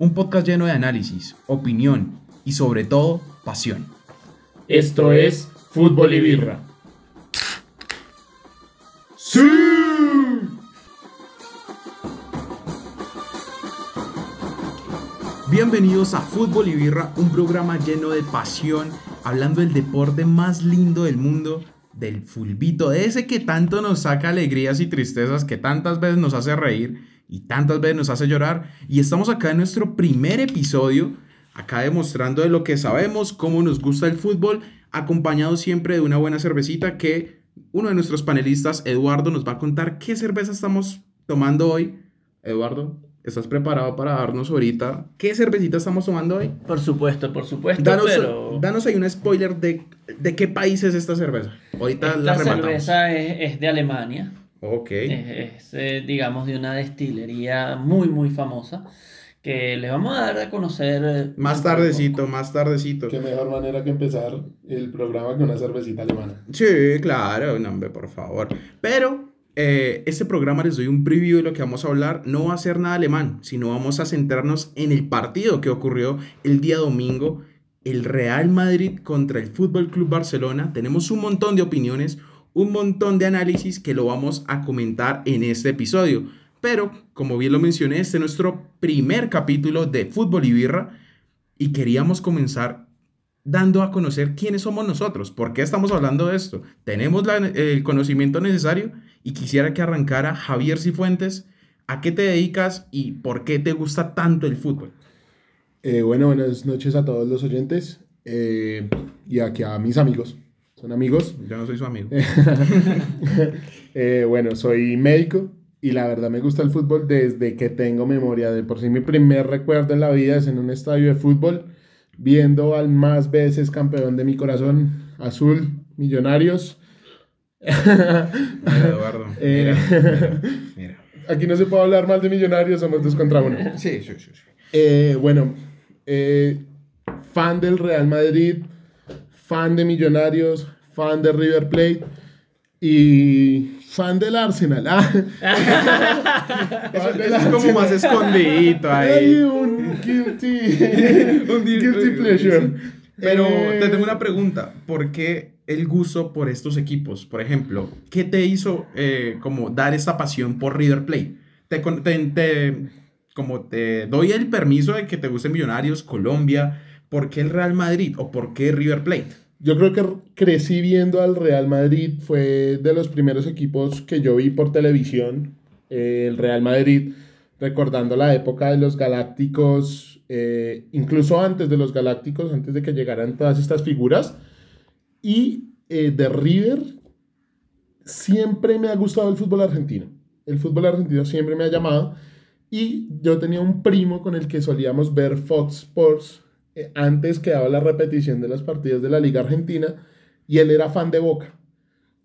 un podcast lleno de análisis, opinión y sobre todo pasión. Esto es Fútbol y Birra. ¡Sí! Bienvenidos a Fútbol y Birra, un programa lleno de pasión, hablando del deporte más lindo del mundo, del fulbito, de ese que tanto nos saca alegrías y tristezas, que tantas veces nos hace reír y tantas veces nos hace llorar. Y estamos acá en nuestro primer episodio, acá demostrando de lo que sabemos, cómo nos gusta el fútbol, acompañado siempre de una buena cervecita que uno de nuestros panelistas, Eduardo, nos va a contar qué cerveza estamos tomando hoy. Eduardo, ¿estás preparado para darnos ahorita qué cervecita estamos tomando hoy? Por supuesto, por supuesto, Danos, pero danos ahí un spoiler de, de qué país es esta cerveza. Ahorita la esta rematamos. cerveza es, es de Alemania, Ok. es, es, eh, digamos de una destilería muy muy famosa que les vamos a dar a conocer eh, Más tardecito, más tardecito. Qué mejor manera que empezar el programa con una cervecita alemana. Sí, claro, no, hombre, por favor. Pero eh, este programa les doy un preview de lo que vamos a hablar. No va a ser nada alemán, sino vamos a centrarnos en el partido que ocurrió el día domingo. El Real Madrid contra el Fútbol Club Barcelona. Tenemos un montón de opiniones, un montón de análisis que lo vamos a comentar en este episodio. Pero, como bien lo mencioné, este es nuestro primer capítulo de Fútbol y Birra y queríamos comenzar dando a conocer quiénes somos nosotros, por qué estamos hablando de esto. Tenemos el conocimiento necesario y quisiera que arrancara Javier Cifuentes. ¿A qué te dedicas y por qué te gusta tanto el fútbol? Eh, bueno, buenas noches a todos los oyentes eh, y aquí a mis amigos. Son amigos. Yo no soy su amigo. Eh, bueno, soy médico y la verdad me gusta el fútbol desde que tengo memoria. De por sí mi primer recuerdo en la vida es en un estadio de fútbol viendo al más veces campeón de mi corazón, Azul, Millonarios. Mira, Eduardo. Eh. Mira, mira. Aquí no se puede hablar mal de Millonarios, somos dos contra uno. Sí, sí, sí. sí. Eh, bueno, eh, fan del Real Madrid, fan de Millonarios, fan de River Plate y fan del Arsenal. Ah. Eso, del es como más escondidito Hay ahí. un guilty, Un guilty- pleasure. Pero Eh, te tengo una pregunta. ¿Por qué el gusto por estos equipos? Por ejemplo, ¿qué te hizo eh, como dar esta pasión por River Plate? Te- te- como te doy el permiso de que te gusten Millonarios, Colombia. ¿Por qué el Real Madrid o por qué River Plate? Yo creo que crecí viendo al Real Madrid, fue de los primeros equipos que yo vi por televisión, eh, el Real Madrid, recordando la época de los Galácticos, eh, incluso antes de los Galácticos, antes de que llegaran todas estas figuras. Y eh, de River, siempre me ha gustado el fútbol argentino. El fútbol argentino siempre me ha llamado. Y yo tenía un primo con el que solíamos ver Fox Sports eh, antes que daba la repetición de los partidos de la Liga Argentina y él era fan de Boca.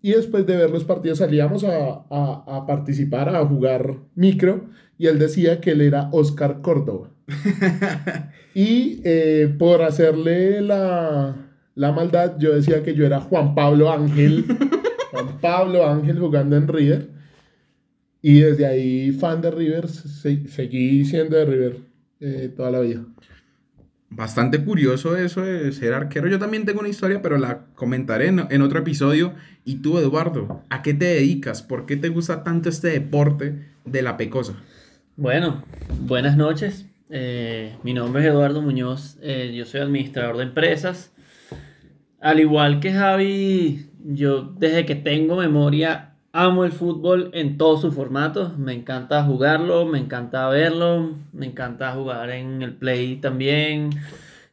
Y después de ver los partidos salíamos a, a- a participar, a jugar micro y él decía que él era Oscar Córdoba. y eh, por hacerle la, la maldad, yo decía que yo era Juan Pablo Ángel. Juan Pablo Ángel jugando en River. Y desde ahí, fan de River, se- seguí siendo de River eh, toda la vida. Bastante curioso eso de ser arquero. Yo también tengo una historia, pero la comentaré en, otro episodio. Y tú, Eduardo, ¿a qué te dedicas? ¿Por qué te gusta tanto este deporte de la pecosa? Bueno, buenas noches. Eh, mi nombre es Eduardo Muñoz. eh, yo soy administrador de empresas. Al igual que Javi, yo desde que tengo memoria amo el fútbol en todos sus formatos. Me encanta jugarlo, me encanta verlo, me encanta jugar en el play también.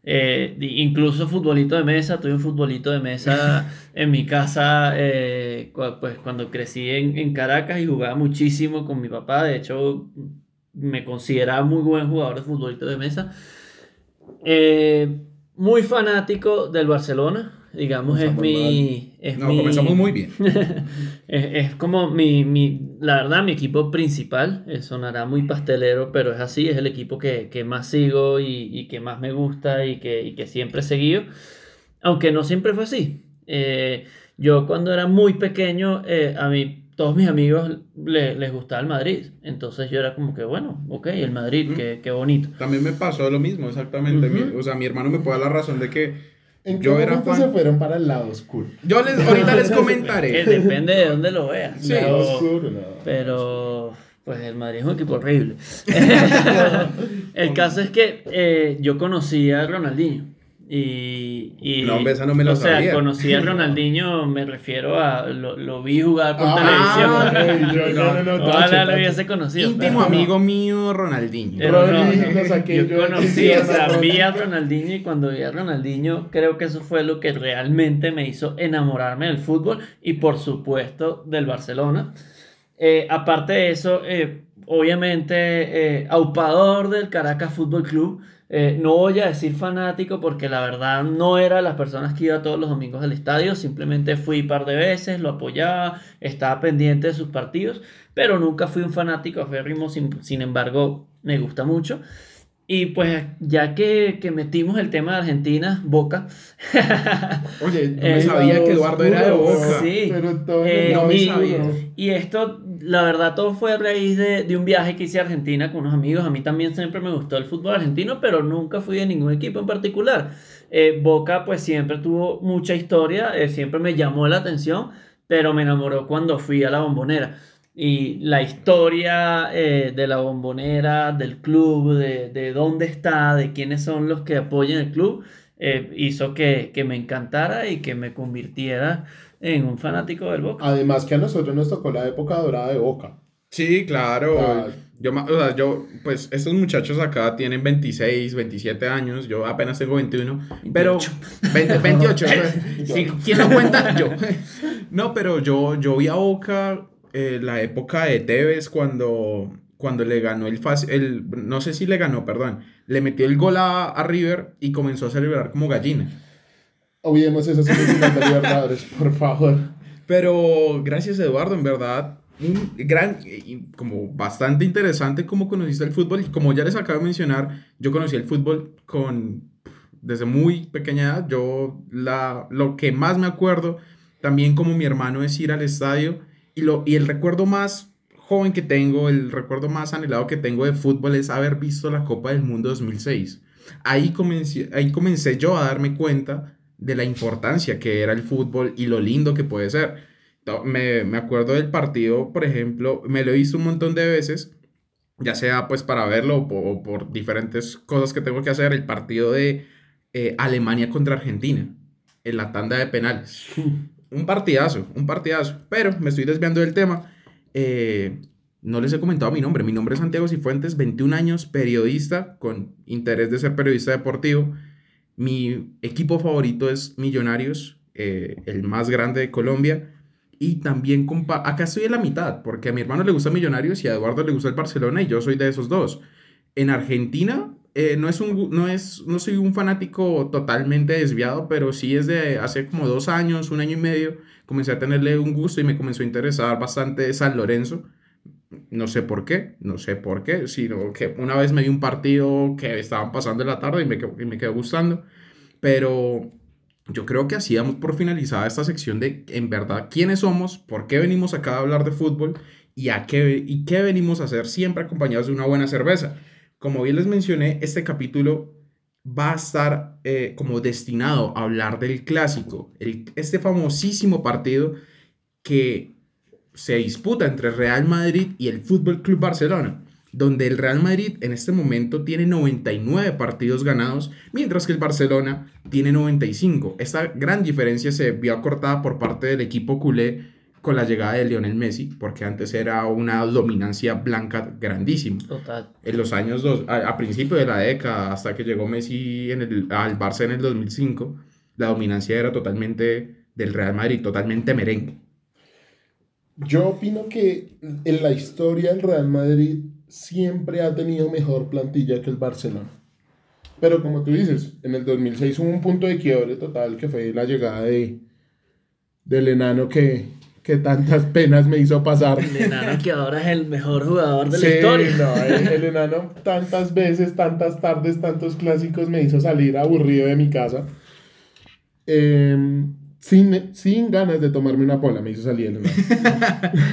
Eh, incluso futbolito de mesa, tuve un futbolito de mesa en mi casa eh, pues cuando crecí en, en Caracas y jugaba muchísimo con mi papá. De hecho, me consideraba muy buen jugador de futbolito de mesa. Eh, muy fanático del Barcelona, digamos, es mi... Es No, mi- comenzamos muy bien. es, es como mi, mi, la verdad, mi equipo principal. eh, sonará muy pastelero, pero es así. Es el equipo que, que más sigo y, y que más me gusta y que, y que siempre he seguido. Aunque no siempre fue así. Eh, yo cuando era muy pequeño, eh, a mí todos mis amigos le- les gustaba el Madrid. Entonces yo era como que, bueno, ok, el Madrid, qué, qué bonito. También me pasó lo mismo, exactamente. Mi- o sea, mi hermano me puede dar la razón de que ¿En qué yo era fan. se fueron para el lado oscuro? Yo les, ahorita les Que comentaré. depende de dónde lo veas. Sí, pero, oscuro, no. pero, pues el Madrid es un equipo horrible. el caso es que eh, yo conocí a Ronaldinho. Y, y- No, hombre, esa no me la O sea, conocí a Ronaldinho, me refiero a. Lo, lo vi jugar por Ah, televisión. yo- no, no, no, Ojalá lo hubiese conocido. Íntimo pero- amigo mío, Ronaldinho. pero no, no. lo yo yo conocí, o sea, vi a. Ronaldinho y cuando vi a Ronaldinho creo que eso fue lo que realmente me hizo enamorarme del fútbol y por supuesto del Barcelona. Eh, aparte de eso, eh, obviamente eh, aupador del Caracas Fútbol Club. Eh, no voy a decir fanático porque la verdad no era las personas que iba todos los domingos al estadio, simplemente fui un par de veces, lo apoyaba, estaba pendiente de sus partidos, pero nunca fui un fanático aférrimo, sin, sin embargo me gusta mucho. Y pues ya que, que metimos el tema de Argentina, Boca, Oye, no Eh, me sabía Lado que Eduardo era de Boca. Sí. Pero Eh, no me y, sabía. y esto, la verdad, todo fue a raíz de, de un viaje que hice a Argentina con unos amigos. A mí también siempre me gustó el fútbol argentino, pero nunca fui de ningún equipo en particular. Eh, Boca, pues siempre tuvo mucha historia, eh, siempre me llamó la atención, pero me enamoró cuando fui a la bombonera. Y la historia eh, de la bombonera, del club, de, de dónde está, de quiénes son los que apoyan el club, eh, hizo que, que me encantara y que me convirtiera en un fanático del Boca. Además que a nosotros nos tocó la época dorada de Boca. Sí, claro. Ah. Yo, o sea, yo, pues, estos muchachos acá tienen 26, 27 años. Yo apenas tengo 21. Pero. 20, 28. sí, ¿Quién lo cuenta? Yo. No, pero yo, yo vi a Boca eh, la época de Tevez cuando, cuando le ganó el, el. No sé si le ganó, perdón. Le metió el gol a, a River y comenzó a celebrar como gallina. Olvidemos esas semifinales de Libertadores, por favor. Pero gracias Eduardo, en verdad, un gran, como bastante interesante cómo conociste el fútbol y como ya les acabo de mencionar, yo conocí el fútbol con, desde muy pequeña edad, yo la, lo que más me acuerdo, también como mi hermano es ir al estadio y, lo, y el recuerdo más joven que tengo, el recuerdo más anhelado que tengo de fútbol es haber visto la Copa del Mundo 2006. Ahí comencé, ahí comencé yo a darme cuenta de la importancia que era el fútbol y lo lindo que puede ser. Me, me acuerdo del partido, por ejemplo, me lo he visto un montón de veces, ya sea pues para verlo o por, o por diferentes cosas que tengo que hacer, el partido de eh, Alemania contra Argentina, en la tanda de penales. Un partidazo, un partidazo, pero me estoy desviando del tema. Eh, no les he comentado mi nombre, mi nombre es Santiago Cifuentes, 21 años, periodista con interés de ser periodista deportivo. Mi equipo favorito es Millonarios, eh, el más grande de Colombia. Y también, compa acá estoy en la mitad, porque a mi hermano le gusta Millonarios y a Eduardo le gusta el Barcelona y yo soy de esos dos. En Argentina, eh, no, es un, no, es, no soy un fanático totalmente desviado, pero sí es de hace como dos años, un año y medio, comencé a tenerle un gusto y me comenzó a interesar bastante San Lorenzo. No sé por qué, no sé por qué, sino que una vez me vi un partido que estaban pasando en la tarde y me, y me quedó gustando. Pero yo creo que así por finalizada esta sección de, en verdad, quiénes somos, por qué venimos acá a hablar de fútbol y, a qué, y qué venimos a hacer siempre acompañados de una buena cerveza. Como bien les mencioné, este capítulo va a estar eh, como destinado a hablar del clásico, este famosísimo partido que se disputa entre Real Madrid y el Fútbol Club Barcelona, donde el Real Madrid en este momento tiene 99 partidos ganados, mientras que el Barcelona tiene 95. Esta gran diferencia se vio acortada por parte del equipo culé con la llegada de Lionel Messi, porque antes era una dominancia blanca grandísima Total. en los años dos, a, a principio de la década, hasta que llegó Messi en el, al Barça en el 2005, la dominancia era totalmente del Real Madrid, totalmente merengue. Yo opino que en la historia el Real Madrid siempre ha tenido mejor plantilla que el Barcelona. Pero como tú dices, en el 2006 hubo un punto de quiebre total que fue la llegada de, del enano que, que tantas penas me hizo pasar. El enano que ahora es el mejor jugador de la Sí, historia. no, el, el enano tantas veces, tantas tardes, tantos clásicos me hizo salir aburrido de mi casa. Eh, sin, sin ganas de tomarme una pola, me hizo salir el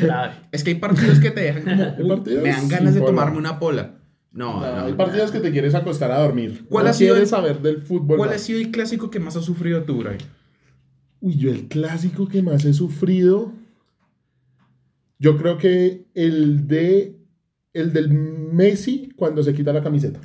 Claro. Es que hay partidos que te dejan como, Hay "Uy, partidos me dan ganas de tomarme una pola. No, no. Hay partidos que te quieres acostar a dormir. ¿Cuál no ha sido quieres el- saber del fútbol. ¿Cuál ha sido el clásico que más ha sufrido tú, Bray? Uy, yo el clásico que más he sufrido. Yo creo que el de. El del Messi cuando se quita la camiseta.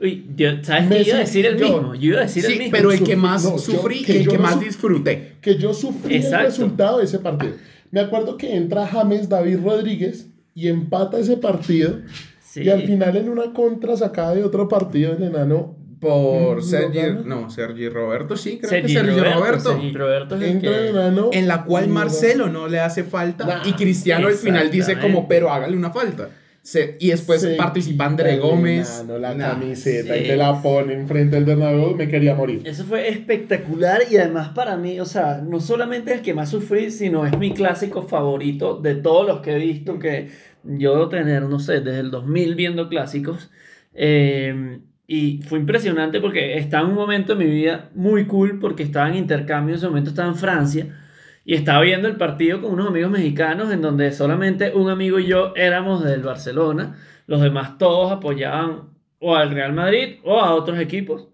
Uy, yo, ¿sabes qué? Messi, Iba a decir el yo- mismo. Yo iba a decir el mismo. pero el que Sufrí- más no, yo- sufrí que y el yo que no más disfruté. Que yo sufrí Exacto. el resultado de ese partido. Me acuerdo que entra James David Rodríguez y empata ese partido. Sí. Y al final en una contra sacada de otro partido el enano Por ¿No Sergi, no, Sergi Roberto, sí, creo Sergi que Sergi Roberto, Roberto. Sergi Roberto es entra. En la cual Marcelo no le hace falta Nah, y Cristiano al final dice como, pero hágale una falta. Se- y después se participa quita André el Gómez. enano la Nah. camiseta Sí. y te la pone enfrente del Bernabéu, me quería morir. Eso fue espectacular y además para mí, o sea, no solamente el que más sufrí, sino es mi clásico favorito de todos los que he visto, que yo debo tener, no sé, desde el 2000 viendo clásicos. Eh, y fue impresionante porque estaba en un momento de mi vida muy cool porque estaba en intercambio, en ese momento estaba en Francia y estaba viendo el partido con unos amigos mexicanos en donde solamente un amigo y yo éramos del Barcelona, los demás todos apoyaban o al Real Madrid o a otros equipos.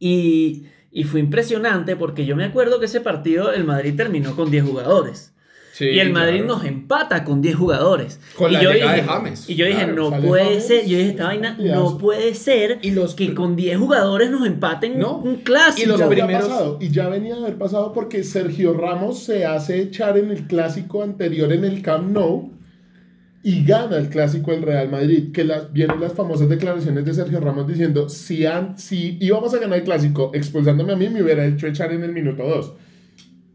Y, y fue impresionante porque yo me acuerdo que ese partido el Madrid terminó con 10 jugadores. Sí, y el Madrid claro. nos empata con 10 jugadores. Con y la yo llegada dije, de James. Y yo dije, Claro, no puede James, ser. Yo dije, esta vaina, no puede ser Y los que con 10 jugadores nos empaten No. un clásico. Y los ya primeros- pasado, y ya venía de haber pasado porque Sergio Ramos se hace echar en el clásico anterior en el Camp Nou y gana el clásico del Real Madrid. Que las, vienen las famosas declaraciones de Sergio Ramos diciendo: si, an- si íbamos a ganar el clásico expulsándome a mí, me hubiera hecho echar en el minuto 2.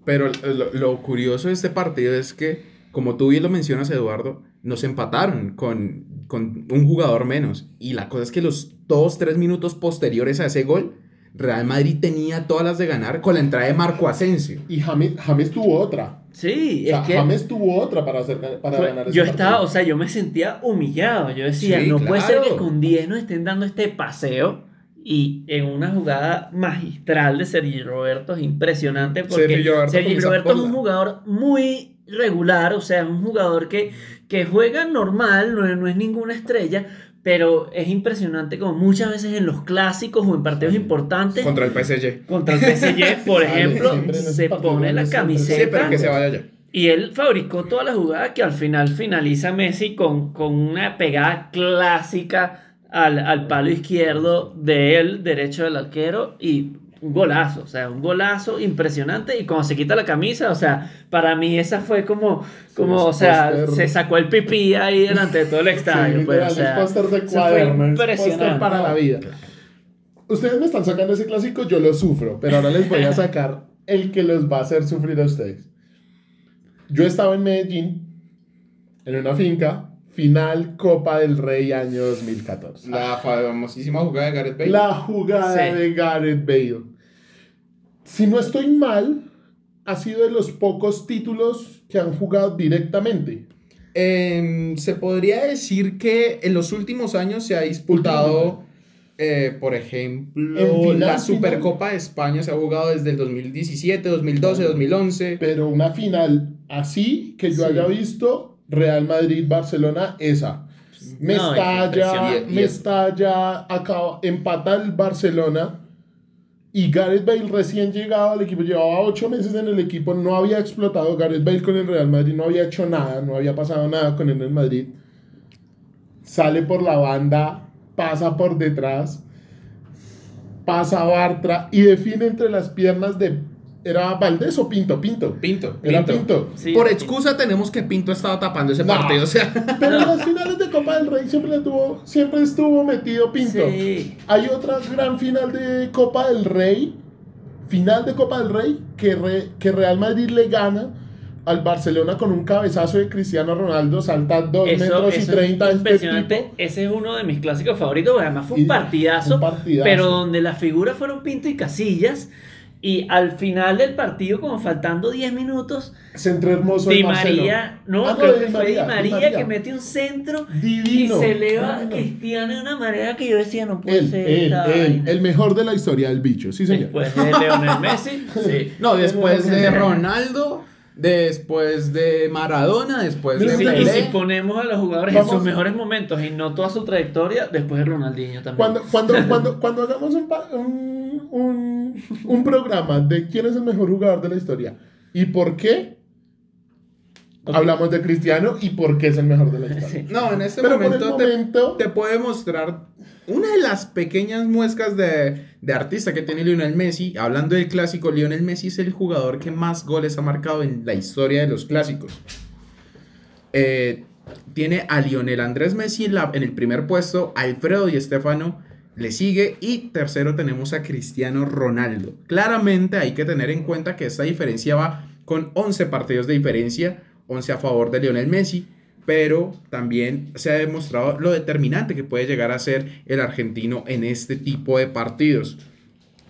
Pero lo, lo curioso de este partido es que, como tú bien lo mencionas, Eduardo, nos empataron con, con un jugador menos. Y la cosa es que los dos, tres minutos posteriores a ese gol, Real Madrid tenía todas las de ganar con la entrada de Marco Asensio. Y James, James tuvo otra. Sí, O sea, es que James tuvo otra para, hacer, para fue- ganar ese yo partido. estaba, o sea, yo me sentía humillado. Yo decía, Sí, no puede ser que con 10 nos estén dando este paseo. Y en una jugada magistral de Sergi Roberto es impresionante porque Sergi Roberto Sergi Roberto es un jugador muy regular, o sea, es un jugador que, que juega normal, no es, no es ninguna estrella, pero es impresionante como muchas veces en los clásicos o en partidos importantes Contra el PSG. contra el PSG, por ejemplo, se pone la siempre. Sí, camiseta pero que se vaya ya. y él fabricó toda la jugada que al final finaliza Messi con, con una pegada clásica al, al palo izquierdo de él, derecho del arquero, y un golazo, o sea, un golazo impresionante. Y cuando se quita la camisa, o sea, para mí esa fue como, como o sea, se sacó el pipí ahí delante de todo el estadio. Sí, pues, o sea, de cuaderno, impresionante. para la vida. Ustedes me están sacando ese clásico, yo lo sufro, pero ahora les voy a sacar el que los va a hacer sufrir a ustedes. Yo estaba en Medellín, en una finca, final Copa del Rey año 2014. La famosísima jugada de Gareth Bale. La jugada Sí. de Gareth Bale. Si no estoy mal, ha sido de los pocos títulos que han jugado directamente. Em, se podría decir que en los últimos años se ha disputado, eh, por ejemplo, final, la final. Supercopa de España se ha jugado desde el 2017, 2012, 2011. Pero una final así que yo Sí. haya visto, Real Madrid-Barcelona, esa. Me No, es estalla, impresionante. me estalla, acaba, empata el Barcelona y Gareth Bale recién llegado al equipo, llevaba ocho meses en el equipo, no había explotado Gareth Bale con el Real Madrid, no había hecho nada, no había pasado nada con él en el Madrid. Sale por la banda, pasa por detrás, pasa a Bartra y define entre las piernas de... ¿Era Valdés o Pinto? Pinto. Pinto, Era Pinto. Pinto. Sí, Por excusa tenemos que Pinto estaba tapando ese No. partido. O sea, Pero en las finales de Copa del Rey siempre, le tuvo, siempre estuvo metido Pinto. Sí. Hay otra gran final de Copa del Rey, final de Copa del Rey, que, re- que Real Madrid le gana al Barcelona con un cabezazo de Cristiano Ronaldo, salta 2 Eso, metros y eso 30 es este impresionante. tipo. Ese es uno de mis clásicos favoritos, además fue un Y- partidazo, un partidazo. pero donde las figuras fueron Pinto y Casillas. Y al final del partido, como faltando 10 minutos, Centro hermoso Di. María, no, Ah, creo Di que fue Di María, Di María, María. que mete un centro Divino. y se eleva Divino. Cristiano de una manera que yo decía, no puede Él, ser. él, esta él, vaina". el mejor de la historia del bicho, sí señor. Después de Leonel Messi, sí. No, después de Ronaldo, después de Maradona, después Mira, de Sí, y si ponemos a los jugadores en sus mejores momentos y no toda su trayectoria, después de Ronaldinho también. Cuando, cuando, cuando, cuando hagamos un, un, un programa de quién es el mejor jugador de la historia y por qué, Hablamos de Cristiano y por qué es el mejor de la historia. Sí. No, en este Pero por el momento, te- te, puede mostrar una de las pequeñas muescas de, de artista que tiene Lionel Messi. Hablando del clásico, Lionel Messi es el jugador que más goles ha marcado en la historia de los clásicos. Eh, tiene a Lionel Andrés Messi en, la- en el primer puesto, Alfredo y Estefano le sigue y tercero tenemos a Cristiano Ronaldo. Claramente hay que tener en cuenta que esta diferencia va con 11 partidos de diferencia, 11 a favor de Lionel Messi, pero también se ha demostrado lo determinante que puede llegar a ser el argentino en este tipo de partidos.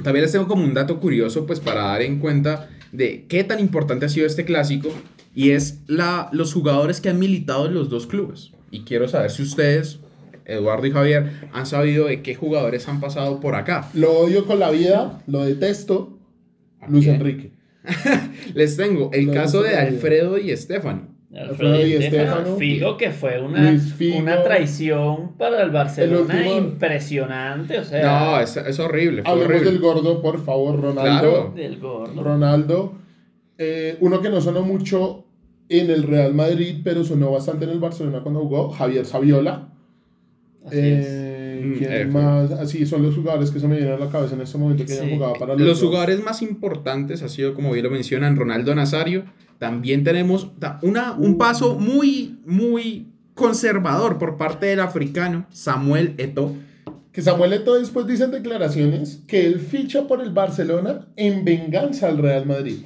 También les tengo como un dato curioso, pues para dar en cuenta de qué tan importante ha sido este clásico, y es la, los jugadores que han militado en los dos clubes. Y quiero saber si ustedes, Eduardo y Javier, han sabido de qué jugadores han pasado por acá. lo odio con la vida, lo detesto, Luis? Enrique. Les tengo el caso de. Alfredo y Estefano. Alfredo Stéfano, Stéfano. Figo, que fue una, una traición para el Barcelona El último- impresionante. O sea, No, es, es horrible. Fue Hablemos horrible. del gordo, por favor, Ronaldo. Claro. del gordo. Ronaldo, eh, uno que no sonó mucho en el Real Madrid, pero sonó bastante en el Barcelona cuando jugó, Javier Saviola. Así es. Eh, Mm, ¿quién F. más? Así son los jugadores que se me vienen a la cabeza en este momento que Sí. hayan jugado para los, Los dos. jugadores más importantes ha sido, como bien lo mencionan, Ronaldo Nazario. También tenemos una, un paso muy, muy conservador por parte del africano Samuel Eto'o. Que Samuel Eto'o después dice en declaraciones que él ficha por el Barcelona en venganza al Real Madrid.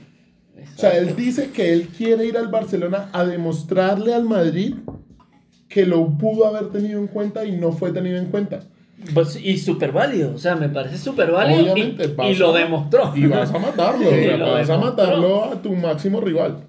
O sea, él dice que él quiere ir al Barcelona a demostrarle al Madrid que lo pudo haber tenido en cuenta y no fue tenido en cuenta. Pues, y súper válido, o sea, me parece súper válido. y- Obviamente, y, vas lo a- demostró. Y vas a matarlo, Sí, o sea, lo vas a matarlo a tu máximo rival.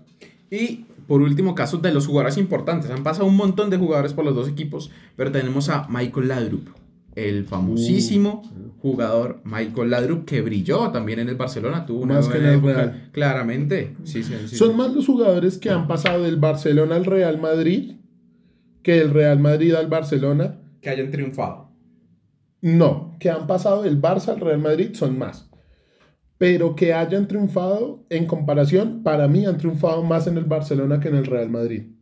Y por último, casos de los jugadores importantes. Han pasado un montón de jugadores por los dos equipos, pero tenemos a Michael Laudrup, el famosísimo jugador Michael Laudrup, que brilló también en el Barcelona. Tuvo una Más buena época. Claramente. Sí, sí, sí, Son sí. más los jugadores que han pasado del Barcelona al Real Madrid que del Real Madrid al Barcelona. Que hayan triunfado. No, que han pasado del Barça al Real Madrid son más. Pero que hayan triunfado en comparación, para mí han triunfado más en el Barcelona que en el Real Madrid.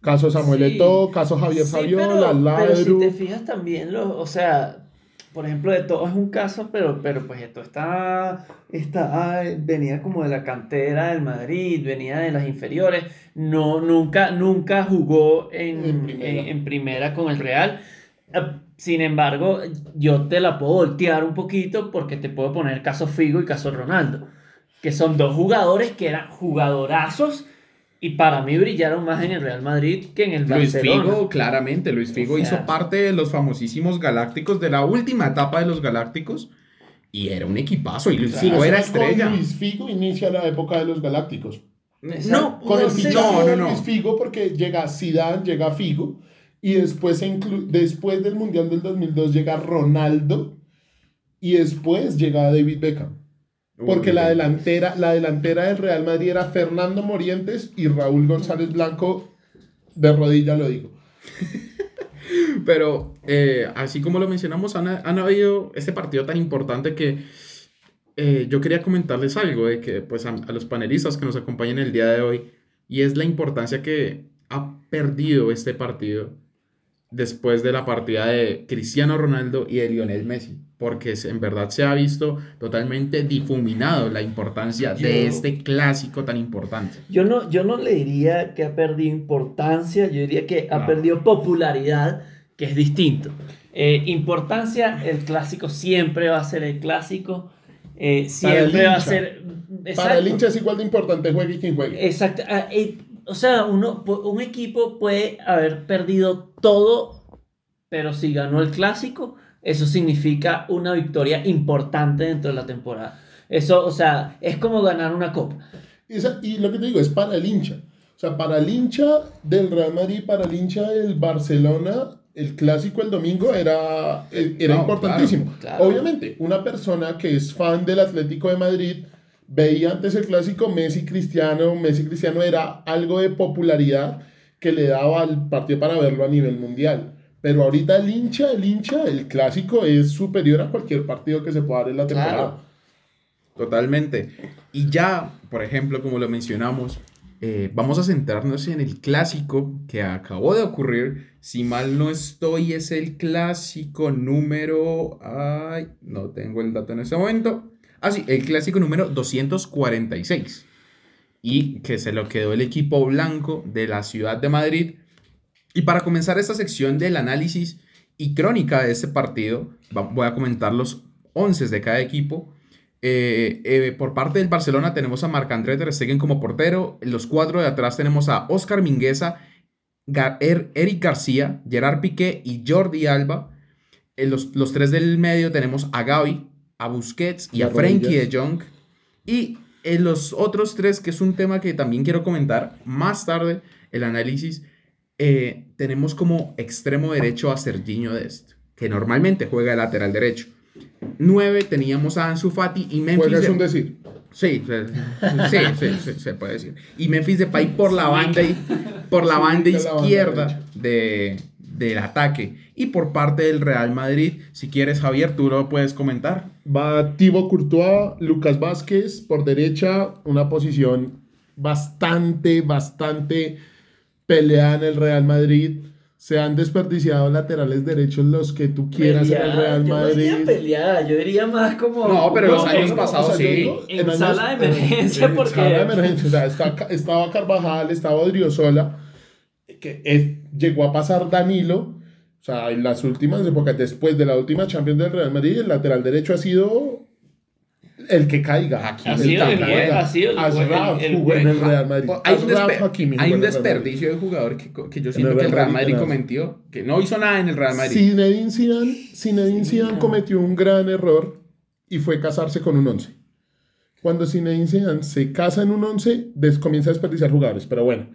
Caso Samuel Sí. Eto'o, caso Javier Sí, pero, pero si te fijas también, lo, o sea, por ejemplo, de todo es un caso, pero, pero pues esto está, está, venía como de la cantera del Madrid, venía de las inferiores, no, nunca, nunca jugó en, En primera. en- en primera con el Real. Eh, Sin embargo, yo te la puedo voltear un poquito porque te puedo poner caso Figo y caso Ronaldo, que son dos jugadores que eran jugadorazos y para mí brillaron más en el Real Madrid que en el Luis Barcelona. Figo, claramente, Luis Figo O sea- hizo parte de los famosísimos Galácticos, de la última etapa de los Galácticos, y era un equipazo, y Luis Claro. Figo era Con estrella. Luis Figo inicia la época de los Galácticos. No, Con No el fichaje no, no, de. Luis Figo porque llega Zidane, llega Figo y después, después del Mundial del 2002 llega Ronaldo y después llega David Beckham. Porque la delantera, la delantera del Real Madrid era Fernando Morientes y Raúl González Blanco, de rodilla lo digo. Pero eh, así como lo mencionamos, han, han habido este partido tan importante que eh, yo quería comentarles algo de que pues a, a los panelistas que nos acompañan el día de hoy y es la importancia que ha perdido este partido después de la partida de Cristiano Ronaldo y de Lionel Messi, porque en verdad se ha visto totalmente difuminado la importancia de Yo- este clásico tan importante. Yo no, yo no le diría que ha perdido importancia, yo diría que ha No. perdido popularidad, que es distinto. Eh, importancia, el clásico siempre va a ser el clásico, eh, siempre va a ser... Para el hincha es igual de importante juegue quien juegue. Exacto. ah, eh, o sea, uno, un equipo puede haber perdido todo, pero si ganó el clásico, eso significa una victoria importante dentro de la temporada. Eso, o sea, es como ganar una copa. Esa- y lo que te digo es para el hincha. O sea, para el hincha del Real Madrid, para el hincha del Barcelona, el clásico el domingo era, era No, importantísimo. claro, claro. Obviamente, una persona que es fan del Atlético de Madrid veía antes el clásico Messi Cristiano. Messi Cristiano era algo de popularidad que le daba al partido para verlo a nivel mundial. Pero ahorita el hincha, el hincha, el clásico es superior a cualquier partido que se pueda dar en la temporada. Claro. Totalmente. Y ya, por ejemplo, como lo mencionamos, eh, vamos a centrarnos en el clásico que acabó de ocurrir. Si mal no estoy, es el clásico número... Ay, no tengo el dato en este momento. Ah, sí, el clásico número 246. Y que se lo quedó el equipo blanco de la ciudad de Madrid. Y para comenzar esta sección del análisis y crónica de este partido, voy a comentar los 11 de cada equipo. Eh, eh, por parte del Barcelona tenemos a Marc-André Ter Stegen como portero. Los cuatro de atrás tenemos a Oscar Mingueza, Er- Eric García, Gerard Piqué y Jordi Alba. En los, los tres del medio tenemos a Gaby, a Busquets y a Las Frenkie rodillas. de Jong. Y en los otros tres, que es un tema que también quiero comentar más tarde, el análisis, eh, tenemos como extremo derecho a Serginho Dest, que normalmente juega de lateral derecho. 9 teníamos a Ansu Fati y Memphis. Juega es un decir. Sí, sí, sí, sí, se puede decir. Y Memphis Depay por la banda, y- por la banda izquierda de, del ataque. Y por parte del Real Madrid, si quieres, Javier, tú lo puedes comentar. Va Thibaut Courtois, Lucas Vázquez por derecha, una posición bastante, bastante peleada en el Real Madrid. Se han desperdiciado laterales derechos los que tú quieras en el Real yo no diría Madrid. peleada, yo diría más como. No, pero como los años en- pasados sí. En sala de emergencia, en porque- sala de emergencia, o sea, está- estaba Carvajal, estaba Odriozola, que es- llegó a pasar Danilo. O sea, en las últimas épocas, después de la última Champions del Real Madrid, el lateral derecho ha sido el que caiga. Hakimi. Ha El sido que el buen- ha sido el buen- Ashraf el- el jugó en el Real Madrid. Hay un, Hakimi hay un desperdicio de jugador que, que yo En siento el que el Real Madrid cometió, que no hizo nada en el Real Madrid. Zinedine Zidane, Zinedine Zidane cometió un gran error y fue casarse con un 11. Cuando Zinedine Zidane se casa en un 11, des- comienza a desperdiciar jugadores, pero bueno.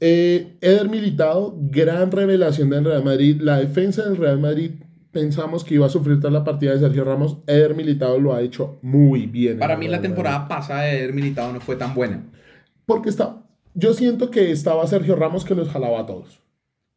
Eh, Eder Militado, gran revelación del Real Madrid. La defensa del Real Madrid pensamos que iba a sufrir tras la partida de Sergio Ramos. Eder Militado lo ha hecho muy bien. en Para mí Real la Madrid. temporada pasada de Eder Militado no fue tan buena. Porque está, yo siento que estaba Sergio Ramos que los jalaba a todos.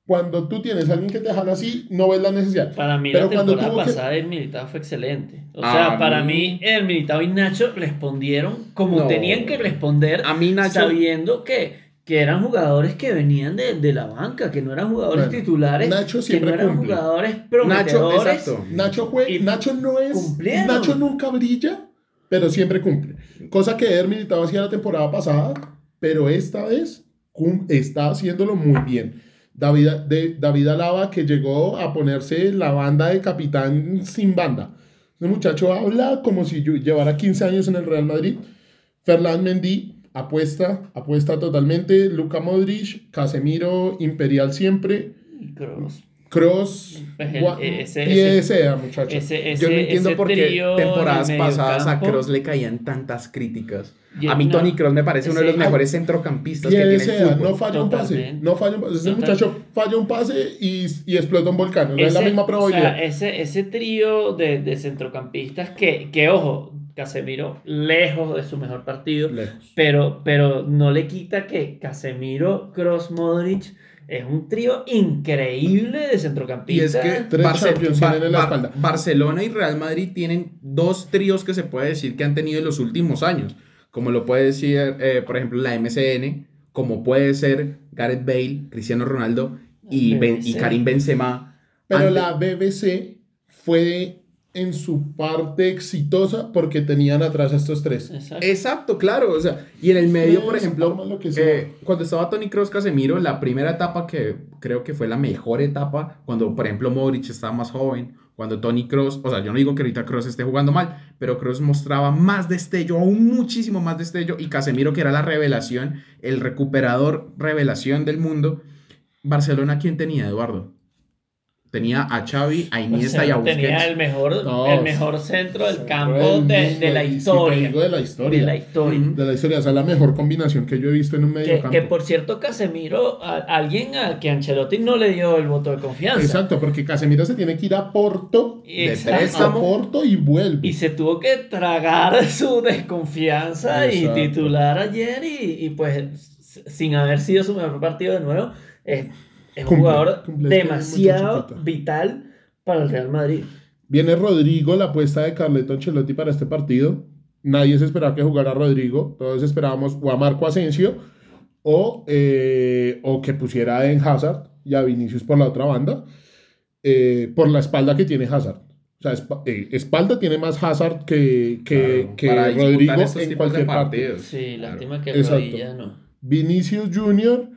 Cuando tú tienes a alguien que te jala así, no ves la necesidad. Para mí Pero la cuando temporada que- pasada el Militao fue excelente. O A sea, para mí- mí el Militao y Nacho respondieron como No. tenían que responder, A mí Nacho- sabiendo que, que eran jugadores que venían de, de la banca, que no eran jugadores Bueno, titulares, Nacho que no eran cumple. jugadores Nacho, prometedores. exacto. Nacho, jue- Nacho no es. cumplieron. Nacho nunca brilla, pero siempre cumple. Cosa que Eder Militado hacía la temporada pasada, pero esta vez cum- está haciéndolo muy bien. David, de, David Alaba, que llegó a ponerse la banda de capitán sin banda. Ese muchacho habla como si yo- llevara 15 años en el Real Madrid. Ferland Mendy apuesta, apuesta totalmente. Luka Modric, Casemiro, Imperial siempre. Y Kroos. Cross, Pues el- gua- ese- ese- sea, muchacho. Ese, ese, Yo no entiendo ese por qué temporadas pasadas a mediocampo, Kroos le caían tantas críticas. Y A mí no, Tony Kroos me parece uno de los ese- mejores centrocampistas que tiene el fútbol. no falla un pase. No falla un pase. Ese muchacho falla un pase y, y explota un volcán. O sea, es la Ese- misma probabilidad. O sea, ese, ese trío de, de centrocampistas que, que, ojo, Casemiro lejos de su mejor partido, Lejos. pero, pero no le quita que Casemiro, Cross, Modric es un trío increíble de Y es centrocampistas. que Tres Barce- Champions Ba- tienen en la Ba- espalda. Barcelona y Real Madrid tienen dos tríos que se puede decir que han tenido en los últimos años. Como lo puede decir, eh, por ejemplo, la MCN, como puede ser Gareth Bale, Cristiano Ronaldo y, Ben- y. Karim Benzema. Pero Ante- la BBC fue en su parte exitosa porque tenían atrás a estos tres. Exacto. Exacto, claro. O sea, y en el medio, por ejemplo, arma lo que sea. eh, cuando estaba Tony Cross Casemiro, la primera etapa que creo que fue la mejor etapa, cuando por ejemplo Modric estaba más joven, cuando Tony Cross, o sea, yo no digo que ahorita Cross esté jugando mal, pero Cross mostraba más destello, aún muchísimo más destello, y Casemiro, que era la revelación, el recuperador revelación del mundo. Barcelona, ¿quién tenía, Eduardo? Tenía a Xavi, a O Iniesta sea, y a Busquets. tenía el mejor, No, el mejor centro del campo de, la si historia. digo de la historia. De la historia. De la historia, o sea, la mejor combinación que yo he visto en un medio Que, campo. que, por cierto, Casemiro, a, alguien a que Ancelotti no le dio el voto de confianza. Exacto, porque Casemiro se tiene que ir a Porto, Y, De exacto. préstamo. a Porto y vuelve. Y se tuvo que tragar su desconfianza Exacto. y titular ayer y, y, pues sin haber sido su mejor partido de nuevo, es, es un Cumple, jugador cumple demasiado vital para el Real Madrid. Viene Rodrigo, la apuesta de Carleto Ancelotti para este partido. Nadie se esperaba que jugara Rodrigo. Todos esperábamos o a Marco Asensio o, eh, o que pusiera Eden Hazard y a Vinicius por la otra banda. eh, por la espalda que tiene Hazard. O sea, eh, espalda tiene más Hazard que, que, Claro, que para Rodrigo en cualquier parte. partidos. Sí, Claro. lástima que rodilla no. Vinicius Junior,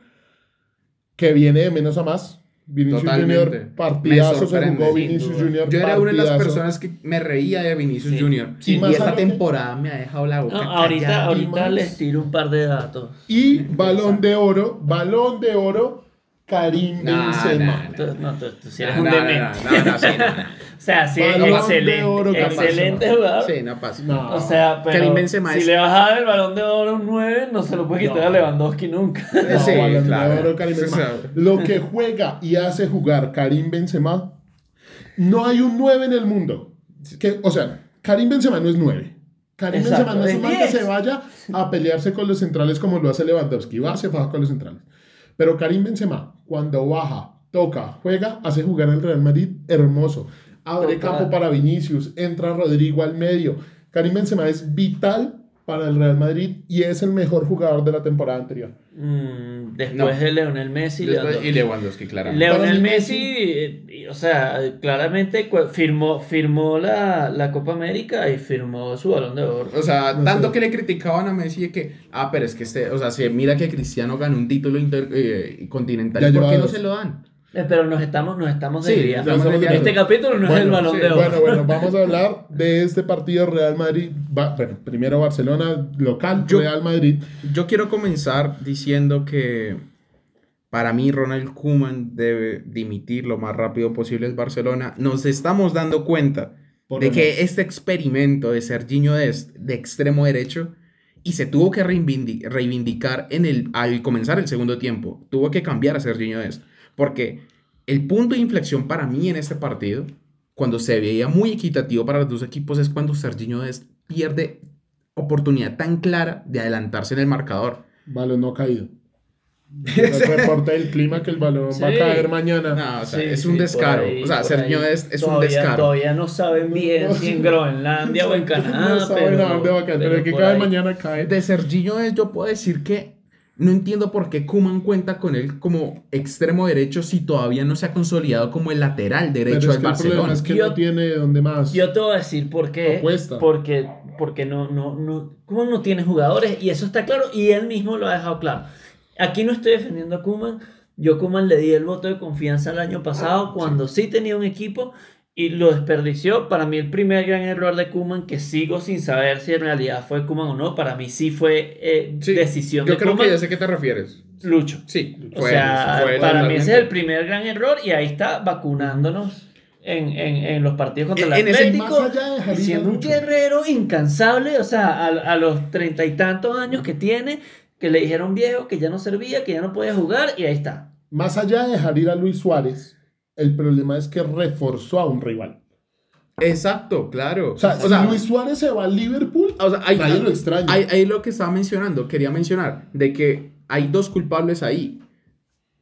que viene de menos a más. Vinicius Totalmente. Junior, partidazo se jugó Vinicius. Junior. Yo era una de las personas que me reía de Vinicius Sí. Junior. Sí, y más esta que- temporada me ha dejado la boca No, ahorita les tiro un par de datos. Y balón de oro, balón de oro, Karim No, Benzema. no, no. Tú, no, No, un no, demente. no, no, no, sí, no, no. O sea, sí, Balón de excelente, oro, excelente no. jugador. Sí, no pasa. No. O sea, pero Karim Benzema si es- le vas a dar el balón de oro a un 9, no se lo puede quitar No. a Lewandowski nunca. No, Sí, balón de claro. oro, Karim Sí, Benzema. sabe. Lo que juega y hace jugar Karim Benzema, no hay un 9 en el mundo. Que, o sea, Karim Benzema no es 9. Karim Exacto, Benzema no es un man que 10. se vaya a pelearse con los centrales como lo hace Lewandowski. Va, se faja con los centrales. Pero Karim Benzema, cuando baja, toca, juega, hace jugar al Real Madrid hermoso. Abre Total. campo para Vinicius, entra Rodrigo al medio. Karim Benzema es vital para el Real Madrid y es el mejor jugador de la temporada anterior. Mm, después No. de Leonel Messi. Lewandowski. y Lewandowski, claramente. Leonel Messi, Messi- eh, o sea, claramente firmó, firmó la, la Copa América y firmó su balón de oro. O sea, No tanto sé. que le criticaban a Messi de que, ah, pero es que este, o sea, se mira que Cristiano ganó un título inter- eh, continental, Ya ¿y ¿por qué no se lo dan? Eh, pero nos estamos, nos estamos Sí, desviando. estamos desviando. Este capítulo no es el balón sí, de oro. Bueno, bueno, vamos a hablar de este partido Real Madrid. Va- bueno, primero Barcelona, local, Yo- Real Madrid. Yo quiero comenzar diciendo que para mí Ronald Koeman debe dimitir lo más rápido posible en Barcelona. Nos estamos dando cuenta Por de que este experimento de Serginho Dest de extremo derecho y se tuvo que reivindi- reivindicar en el, al comenzar el segundo tiempo. Tuvo que cambiar a Serginho Dest. Porque el punto de inflexión para mí en este partido, cuando se veía muy equitativo para los dos equipos, es cuando Serginho pierde oportunidad tan clara de adelantarse en el marcador. Balón no ha caído. El reporte del clima que el balón va a caer mañana. No, o sea, Sí, es un descaro. ahí, o sea, Sergio es, es un descaro. Todavía no saben bien No, si en. Groenlandia o en Canadá. no saben pero, a dónde va a caer, pero, el que cae ahí. mañana cae. De Serginho es, yo puedo decir que no entiendo por qué Kuman cuenta con él como extremo derecho si todavía no se ha consolidado como el lateral Pero derecho es del que el problema Barcelona. es que Yo- no tiene dónde más. Yo te voy a decir por qué. Apuesta. Porque, porque no, no, no, Koeman no tiene jugadores y eso está claro y él mismo lo ha dejado claro. Aquí no estoy defendiendo a Kuman. Yo a Koeman le di el voto de confianza el año pasado cuando sí tenía un equipo y lo desperdició. Para mí el primer gran error de Kuman, que sigo sin saber si en realidad fue Kuman o no, para mí sí fue eh, Sí, decisión yo de creo Koeman. que ya sé a qué te refieres. Lucho. Sí, O fue- sea, fue para mí ese es el primer gran error y ahí está vacunándonos en, en, en los partidos contra el en Atlético. siendo un Lucho. guerrero incansable, o sea, a, a los treinta y tantos años que tiene, que le dijeron viejo, que ya no servía, que ya no podía jugar y ahí está. Más allá de dejar ir a Luis Suárez, el problema es que reforzó a un rival. Exacto, claro. O sea, si Luis Suárez se va al Liverpool, o sea, hay, hay- lo extraña. hay- hay lo que estaba mencionando, quería mencionar, de que hay dos culpables ahí.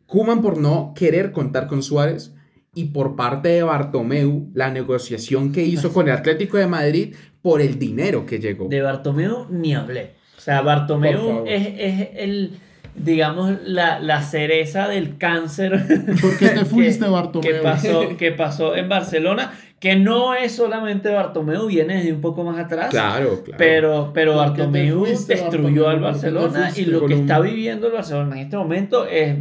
Kuman por no querer contar con Suárez y por parte de Bartomeu, la negociación que hizo con el Atlético de Madrid por el dinero que llegó. De Bartomeu ni hablé. O sea, Bartomeu es el, digamos, la, la cereza del cáncer. ¿Por qué te que- fuiste, Bartomeu? que pasó, que pasó en Barcelona, que no es solamente Bartomeu, viene desde un poco más atrás. Claro, claro. Pero, pero ¿Por qué te Bartomeu fuiste, destruyó Bartomeu? al ¿Por qué te Barcelona y lo que está viviendo el Barcelona en este momento es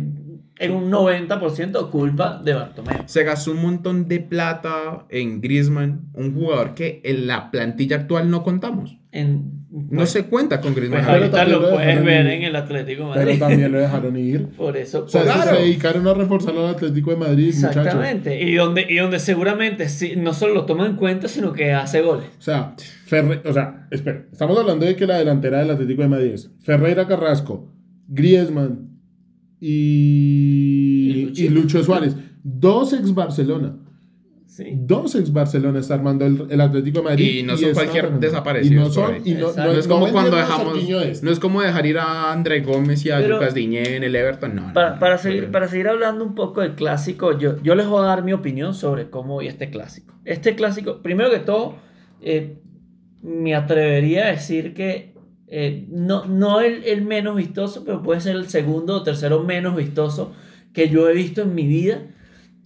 en un 90% culpa de Bartomeu. Se gastó un montón de plata en Griezmann, un jugador que en la plantilla actual no contamos. En, No se cuenta con Griezmann. Pues Pero ahorita también lo lo puedes dejaron ver ir. en el Atlético de Pero Madrid. también lo dejaron ir. Por eso. O sea, Claro. se dedicaron a reforzar al Atlético de Madrid, muchachos. Exactamente. Y donde, y donde seguramente sí, no solo lo toman en cuenta, sino que hace goles. O sea, Ferre- o sea, espera, estamos hablando de que la delantera del Atlético de Madrid es Ferreira Carrasco, Griezmann y, Y Lucho. y Lucho Suárez. Dos ex Barcelona. Sí. Dos ex Barcelona está armando el, el Atlético de Madrid. Y no son cualquier Y no son. Y no, es como cuando dejamos. Este. No es como dejar ir a André Gómez y a Pero- Lucas Diñé en el Everton. No, Para, no, para no, seguir, no. para seguir hablando un poco del clásico, yo, yo les voy a dar mi opinión sobre cómo voy este clásico. Este clásico, primero que todo, eh, me atrevería a decir que eh, no, no el, el menos vistoso, pero puede ser el segundo o tercero menos vistoso que yo he visto en mi vida.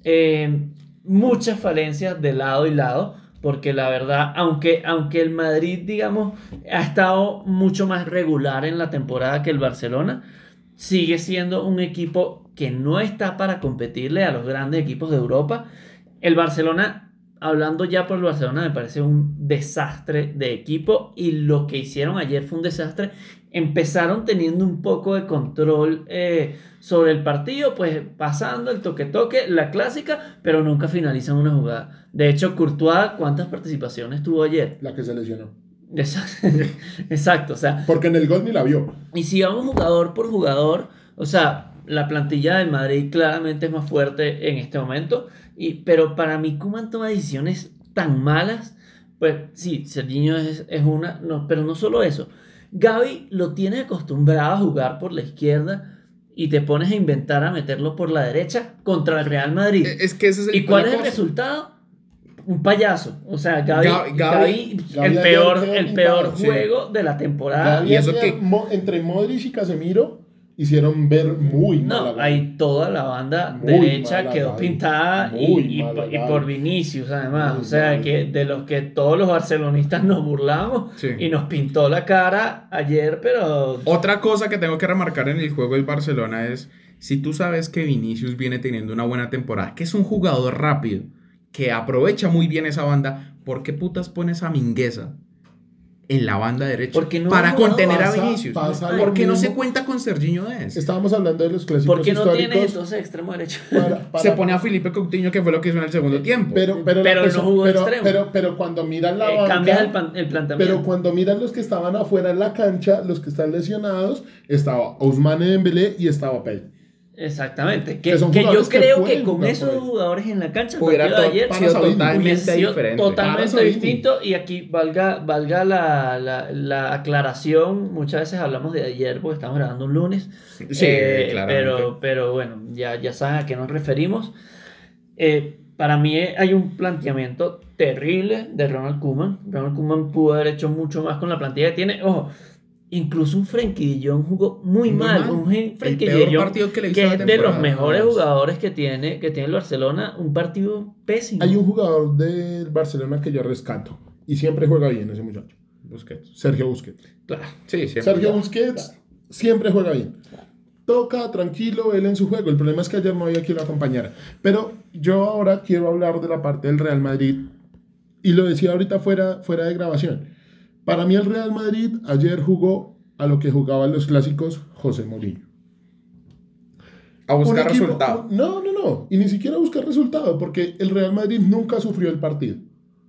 Eh, muchas falencias de lado y lado, porque la verdad, aunque, aunque el Madrid, digamos, ha estado mucho más regular en la temporada que el Barcelona, sigue siendo un equipo que no está para competirle a los grandes equipos de Europa. El Barcelona, hablando ya por el Barcelona, me parece un desastre de equipo y lo que hicieron ayer fue un desastre. Empezaron teniendo un poco de control eh, sobre el partido, pues pasando el toque-toque, la clásica, pero nunca finalizan una jugada. De hecho, Courtois, ¿cuántas participaciones tuvo ayer? La que se lesionó. Exacto, Exacto o sea, Porque en el gol ni la vio. y si vamos jugador por jugador, o sea, la plantilla del Madrid claramente es más fuerte en este momento, y, pero para mí Koeman toma decisiones tan malas, pues sí, Serginho es, es una, no, pero no solo eso, Gaby lo tiene acostumbrado a jugar por la izquierda y te pones a inventar a meterlo por la derecha contra el Real Madrid. Eh, Es que ese es el ¿Y cuál es el resultado? Un payaso. O sea, Gaby, Gaby- Gaby- Gaby el peor, el peor sí. juego de la temporada. Gaby y eso que- entre Modric y Casemiro hicieron ver muy No, Gaby. ahí toda la banda Muy derecha quedó Gaby. pintada y, y- y por Vinicius además. Muy o sea, que de los que todos los barcelonistas nos burlamos Sí. y nos pintó la cara ayer, pero Otra cosa que tengo que remarcar en el juego del Barcelona es, si tú sabes que Vinicius viene teniendo una buena temporada, que es un jugador rápido, que aprovecha muy bien esa banda, ¿por qué putas pones a Mingueza en la banda derecha? No para contener a Vinicius. lo porque no se cuenta con Serginho Dest. Estábamos hablando de los clásicos ¿por qué no tienes entonces extremo derecho? para- para- Se pone a Felipe Coutinho, que fue lo que hizo en el segundo tiempo. Pero, pero, no jugó pero, extremo. pero, pero cuando miran la Eh, banca, cambias el, pan- el planteamiento. pero cuando miran los que estaban afuera en la cancha, los que están lesionados, estaba Ousmane Dembélé y estaba Pei. Exactamente. Que, Que son que yo que creo que con jugar esos jugadores en la cancha, el de ayer sido totalmente sido diferente. totalmente distinto y aquí valga, valga la, la, la aclaración, muchas veces hablamos de ayer porque estamos grabando un lunes, Sí, Eh, pero, pero bueno, ya, ya saben a qué nos referimos. Eh, para mí hay un planteamiento terrible de Ronald Koeman. Ronald Koeman pudo haber hecho mucho más con la plantilla que tiene. Ojo, incluso un Frenkie de Jong jugó muy, Muy mal. mal. Un El Frenkie de Jong partido que le hizo que es de los mejores jugadores que tiene, que tiene el Barcelona, un partido pésimo. Hay un jugador del Barcelona que yo rescato y siempre juega bien ese muchacho. Busquets. Sergio Busquets. Claro. Sí, siempre. Sergio Busquets siempre juega bien. Toca tranquilo él en su juego. El problema es que ayer no había quien lo acompañara. Pero yo ahora quiero hablar de la parte del Real Madrid. Y lo decía ahorita fuera, fuera de grabación. Para mí el Real Madrid ayer jugó a lo que jugaban los clásicos José Mourinho. A buscar equipo- resultado. No, no, no. Y ni siquiera buscar resultado, porque el Real Madrid nunca sufrió el partido.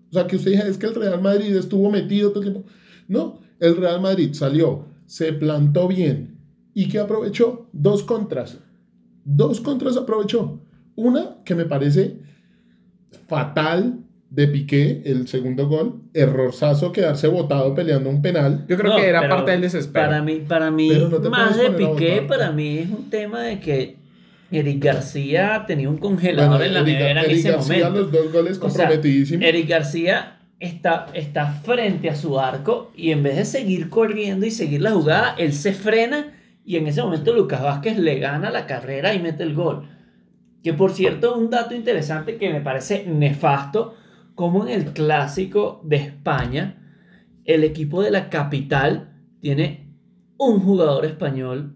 O sea, que usted diga, es que el Real Madrid estuvo metido todo el tiempo. No, el Real Madrid salió, se plantó bien. ¿Y qué aprovechó? Dos contras. Dos contras aprovechó. Una que me parece fatal de Piqué, el segundo gol. Errorzazo quedarse botado peleando un penal. Yo creo No, que era parte del desespero. Para mí, para mí Pero no te más de Piqué, para mí es un tema de que Eric García tenía un congelador Bueno, en la Eric- nevera en Eric ese García, momento. los dos goles O sea, comprometidísimos. Eric García está, está frente a su arco y en vez de seguir corriendo y seguir la jugada, él se frena y en ese momento Lucas Vázquez le gana la carrera y mete el gol. Que por cierto, un dato interesante que me parece nefasto, como en el clásico de España, el equipo de la capital tiene un jugador español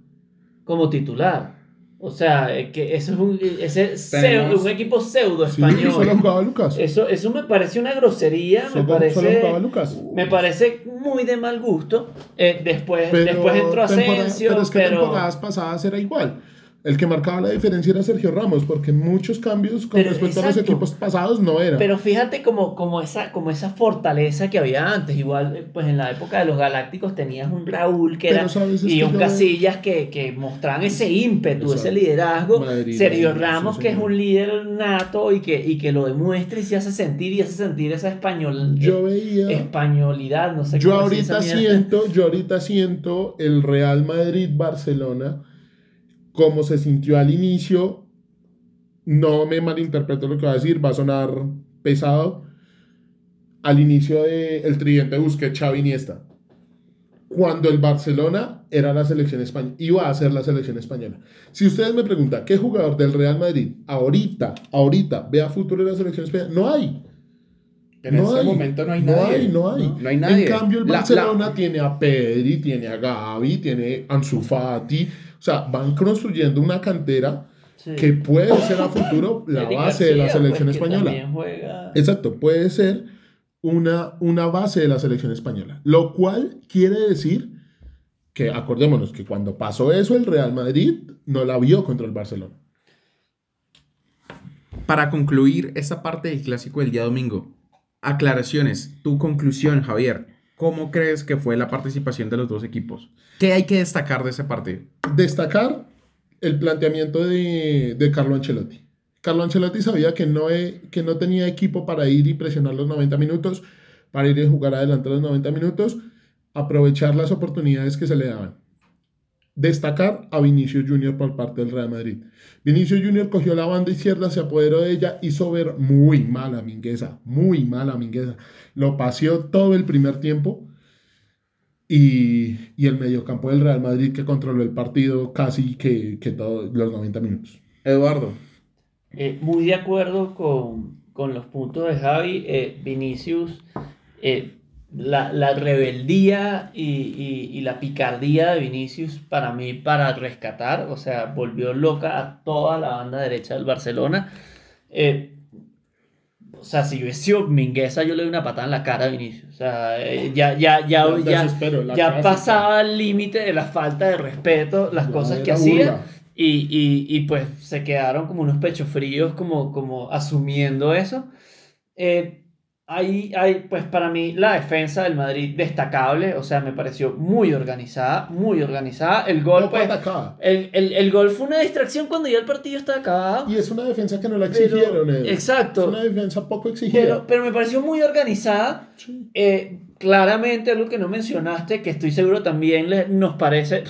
como titular. O sea, que eso es un, ese Tenemos- pseudo- un equipo pseudo Sí, español. solo jugaba Lucas. Eso, eso me parece una grosería, me Solo, solo parece, jugaba Lucas. me parece muy de mal gusto. Eh, después, Pero después entró Asensio, pero es que pero, temporadas pasadas era igual. El que marcaba la diferencia era Sergio Ramos, porque muchos cambios con Pero, respecto a los equipos pasados no era. pero fíjate como, como, esa, como esa fortaleza que había antes. Igual, eh, pues en la época de los Galácticos tenías un Raúl que Pero era sabes, y un Casillas que, que mostraban ese ímpetu, Exacto. ese liderazgo. Madrid, Sergio Madrid, Ramos, sí, que es un líder nato y que, y que lo demuestra y se hace sentir y hace sentir esa español, yo veía. españolidad, no sé Yo cómo ahorita siento, yo ahorita siento el Real Madrid-Barcelona como se sintió al inicio. No me malinterpreto lo que va a decir, va a sonar pesado. Al inicio del tridente busqué Xavi Iniesta. Cuando el Barcelona era la selección española, iba a ser la selección española. Si ustedes me preguntan qué jugador del Real Madrid ahorita, ahorita vea futuro en la selección española, no hay. En este momento no hay nadie. No hay, no hay. No hay nadie. En cambio, el La- Barcelona tiene a Pedri, tiene a Gavi, tiene a Ansu Fati. O sea, van construyendo una cantera Sí. que puede ser a futuro la Eric base de la selección pues, que española. juega- Exacto, puede ser una, una base de la selección española. Lo cual quiere decir que, acordémonos, que cuando pasó eso, el Real Madrid no la vio contra el Barcelona. Para concluir esta parte del clásico del día domingo, aclaraciones, tu conclusión, Javier. ¿Cómo crees que fue la participación de los dos equipos? ¿Qué hay que destacar de ese partido? destacar el planteamiento de, de Carlo Ancelotti. Carlo Ancelotti sabía que no, que no tenía equipo para ir y presionar los 90 minutos, para ir y jugar adelante los 90 minutos, aprovechar las oportunidades que se le daban. Destacar a Vinicius Junior por parte del Real Madrid. Vinicius Junior cogió la banda izquierda, se apoderó de ella, hizo ver muy mal a Mingueza, muy mal a Mingueza. Lo paseó todo el primer tiempo y, y el mediocampo del Real Madrid que controló el partido casi que, que todos los 90 minutos. Eduardo. Eh, muy de acuerdo con, con los puntos de Javi. Eh, Vinicius, eh, la, la rebeldía y, y- y la picardía de Vinicius para mí, para rescatar, o sea, volvió loca a toda la banda derecha del Barcelona. Eh, o sea, si yo hubiese sido Mingueza, yo le doy una patada en la cara a Vinicius. O sea, eh, ya, ya, ya, ya, ya pasaba el límite de la falta de respeto, las cosas que hacía. Y, y, y pues se quedaron como unos pechos fríos, como, como asumiendo eso. Eh, ahí, ahí, pues para mí la defensa del Madrid destacable, o sea, me pareció muy organizada, muy organizada. El gol, No pues, el, el, el gol fue una distracción cuando ya el partido estaba acabado. Y es una defensa que no la exigieron. Exacto. Es una defensa poco exigida. Pero, pero me pareció muy organizada. Sí. Eh, claramente, algo que no mencionaste, que estoy seguro también le- nos parece.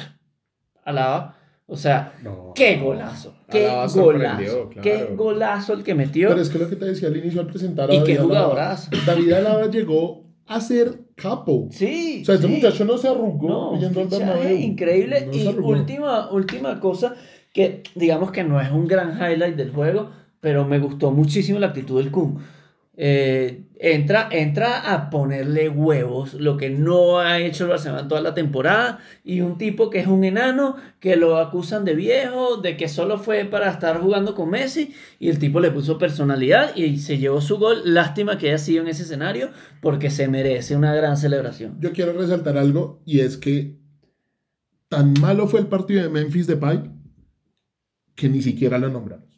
Alaba. O sea, No. qué golazo. Qué Alaba golazo. claro. Qué golazo el que metió. Pero es que lo que te decía al inicio al presentar a Y qué David Alaba, jugadorazo. David Alaba llegó a ser capo. Sí. O sea, este sí. muchacho no se arrugó No, yendo al fichaje Bernabéu. increíble. No y arrugó. última, última cosa, que digamos que no es un gran highlight del juego, pero me gustó muchísimo la actitud del Kun. Eh, entra, entra a ponerle huevos, lo que no ha hecho el Barcelona toda la temporada, y un tipo que es un enano, que lo acusan de viejo, de que solo fue para estar jugando con Messi, y el tipo le puso personalidad y se llevó su gol. Lástima que haya sido en ese escenario, porque se merece una gran celebración. Yo quiero resaltar algo y es que tan malo fue el partido de Memphis Depay que ni siquiera lo nombramos.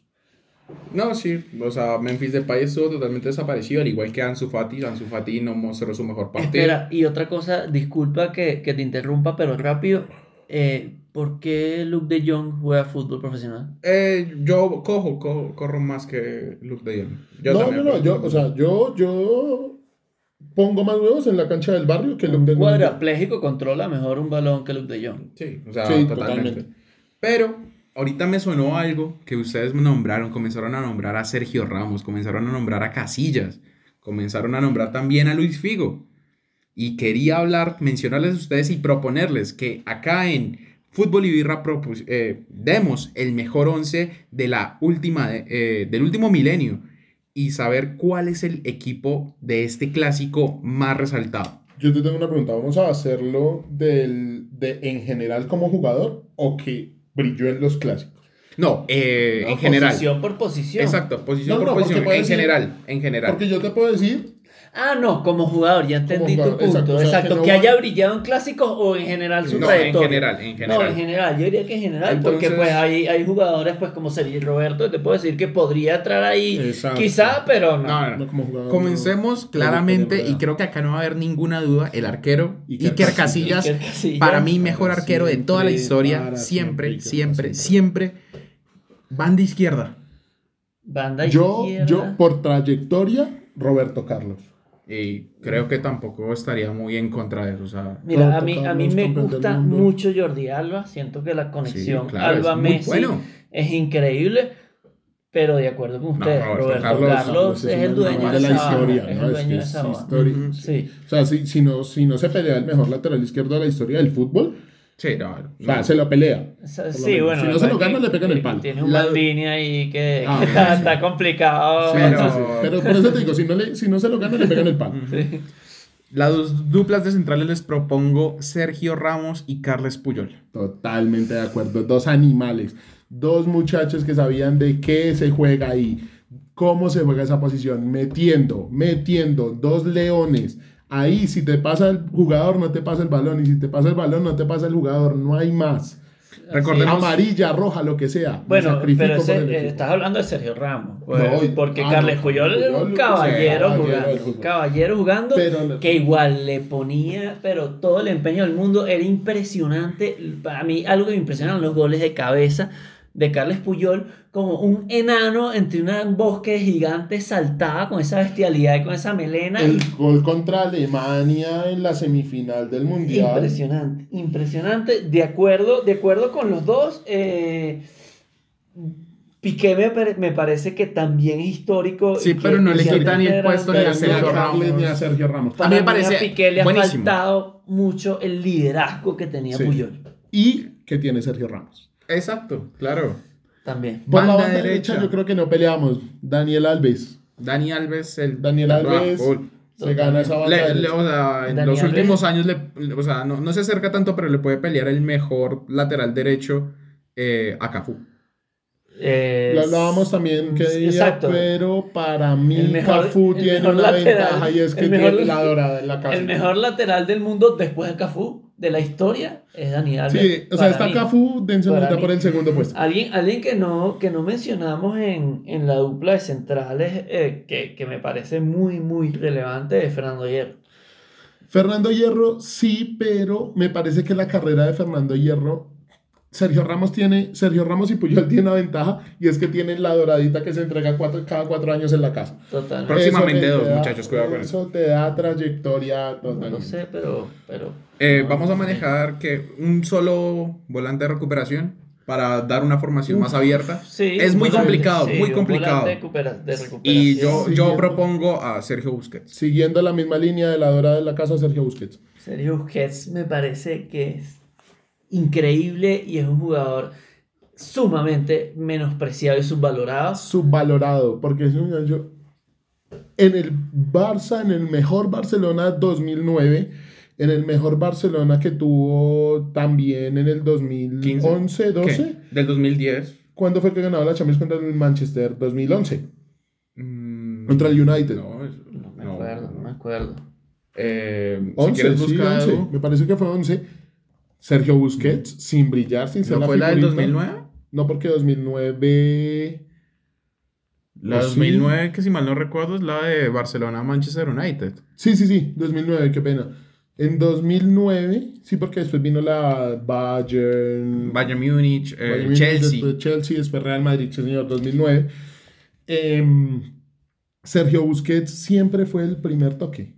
No, sí, o sea, Memphis Depay estuvo totalmente desaparecido, al igual que Ansu Fati. Ansu Fati no mostró su mejor partido. Espera, y otra cosa, disculpa que, que te interrumpa, pero rápido. Eh, ¿Por qué Luke de Jong juega fútbol profesional? Eh, yo cojo, cojo, corro más que Luke de Jong. Yo no, también, no, no, yo, o sea, yo, yo pongo más huevos en la cancha del barrio que Luke de Jong. Cuadrapléjico controla mejor un balón que Luke de Jong. Sí, o sea, Sí, totalmente. totalmente. Pero ahorita me sonó algo que ustedes me nombraron, comenzaron a nombrar a Sergio Ramos, comenzaron a nombrar a Casillas, comenzaron a nombrar también a Luis Figo. Y quería hablar, mencionarles a ustedes y proponerles que acá en Fútbol y Birra eh, demos el mejor once de la última, eh, del último milenio y saber cuál es el equipo de este clásico más resaltado. Yo te tengo una pregunta, ¿vamos a hacerlo del, de, en general como jugador o que brilló en los clásicos? No, eh, No, en general. Posición por posición. Exacto, posición No, por no, posición. En decir- general, en general. Porque yo te puedo decir, Ah, no, como jugador, ya entendí jugador, tu punto. exacto, Exacto, o sea, que que, no va- haya brillado en clásicos o en general su No, en trayectoria. general, en general. No, en general, yo diría que en general, porque pues hay, hay jugadores pues como Sergio Roberto, te puedo decir que podría entrar ahí, Exacto. quizá, pero no. No, no, como jugador. Comencemos no, claramente, y creo que acá no va a haber ninguna duda, el arquero Iker Iker Casillas, Iker Casillas. para mí mejor Para arquero de toda la historia, siempre, siempre, siempre, siempre, banda izquierda. Banda Yo, izquierda. yo, por trayectoria, Roberto Carlos. Y creo que tampoco estaría muy en contra de eso. O sea, Mira, a Roberto mí, a mí Carlos, me gusta mucho Jordi Alba, siento que la conexión claro, es muy Alba-Messi bueno. es increíble, pero de acuerdo con ustedes, Roberto Roberto, Carlos, Carlos, es el dueño de, la historia, es ¿no? el dueño de. Sí. O sea, si, si, no, si no se pelea el mejor lateral izquierdo de la historia del fútbol, sí, no, o sea, no. se lo pelea. Lo Sí, bueno. Si no se lo gana, le pegan el palo. Tiene un La- Maldini ahí que, Ah, que está, sí. está complicado. Pero- Sí. Pero por eso te digo, si no, le, si no se lo gana, le pegan el palo. Sí. Las dos duplas de centrales les propongo Sergio Ramos y Carles Puyol. Totalmente de acuerdo. Dos animales. Dos muchachos que sabían de qué se juega ahí. Cómo se juega esa posición. Metiendo, metiendo. Dos leones. Ahí, si te pasa el jugador, no te pasa el balón. Y si te pasa el balón, no te pasa el jugador. No hay más. Recordemos, Amarilla, roja, lo que sea. Bueno, pero ese- eh, estás hablando de Sergio Ramos. Pues, porque ah, Carles no, Puyol era un caballero jugando. Un caballero jugando Pero- que igual le ponía, pero todo el empeño del mundo era impresionante. Para mí, algo que me impresionan los goles de cabeza de Carles Puyol, como un enano entre un bosque gigante saltaba con esa bestialidad y con esa melena. El gol contra Alemania en la semifinal del Mundial. Impresionante, impresionante. De acuerdo, de acuerdo con los dos, eh, Piqué me, me parece que también es histórico. Sí, pero no le quitan ni el puesto ni a Sergio Ramos. ni a Sergio Ramos. Para A mí me parece a Piqué le ha faltado mucho el liderazgo que tenía Sí. Puyol. Y que tiene Sergio Ramos. Exacto, claro. También. Por la Banda derecha, derecha. yo creo que no peleamos. Daniel Alves. Dani Alves, el Daniel Alves full. se gana esa banda Le- le- derecha. o sea, en Dani los Alves. últimos años, le, le- o sea, no, no se acerca tanto, pero le puede pelear el mejor lateral derecho eh, a Cafú. Eh, Lo hablábamos también que sí, día, exacto. pero para mí El mejor- Cafú el tiene mejor una lateral, ventaja y es que el mejor- tiene la dorada en la casa. El mejor lateral del mundo después de Cafú, de la historia, es Dani Alves. Sí, o sea, está mí. Cafú, mí. por el segundo puesto. Alguien, alguien que, no, que no mencionamos en, en la dupla de centrales, eh, que, que me parece muy, muy relevante, es Fernando Hierro. Fernando Hierro, sí, pero me parece que la carrera de Fernando Hierro, Sergio Ramos tiene, Sergio Ramos y Puyol tienen una ventaja y es que tienen la doradita que se entrega cuatro- cada cuatro años en la casa. Totalmente. Próximamente Eso te dos, da- muchachos, cuidado con Eso te da trayectoria No totalmente. lo sé, pero... pero Eh, no, vamos a no manejar que un solo volante de recuperación para dar una formación más abierta. Sí, es muy complicado, sí, muy complicado. volante de recupera- de recuperación. Y yo, yo propongo a Sergio Busquets. Siguiendo la misma línea de la dorada de la casa, Sergio Busquets. Sergio Busquets me parece que es increíble y es un jugador sumamente menospreciado y subvalorado. Subvalorado, porque es un yo en el Barça, en el mejor Barcelona 2009, en el mejor Barcelona que tuvo también en el 2011, 12. ¿Qué? Del 2010. ¿Cuándo fue que ganaba la Champions contra el Manchester? 2011. Mm, Contra el United. No, No me no. acuerdo, no me acuerdo. Eh, si 11, quieres sí, buscar 11. algo. Me parece que fue 11. Sergio Busquets, sin brillar, sin ser ¿No la fue la del figurita. 2009? No, porque 2009... La ¿O sí? 2009, que si mal no recuerdo, es la de Barcelona-Manchester United. Sí, sí, sí, 2009, qué pena. En 2009, sí, porque después vino la Bayern... Bayern Múnich, eh, Bayern Chelsea. Después Chelsea, después Real Madrid, señor, 2009. Em, Sergio Busquets siempre fue el primer toque.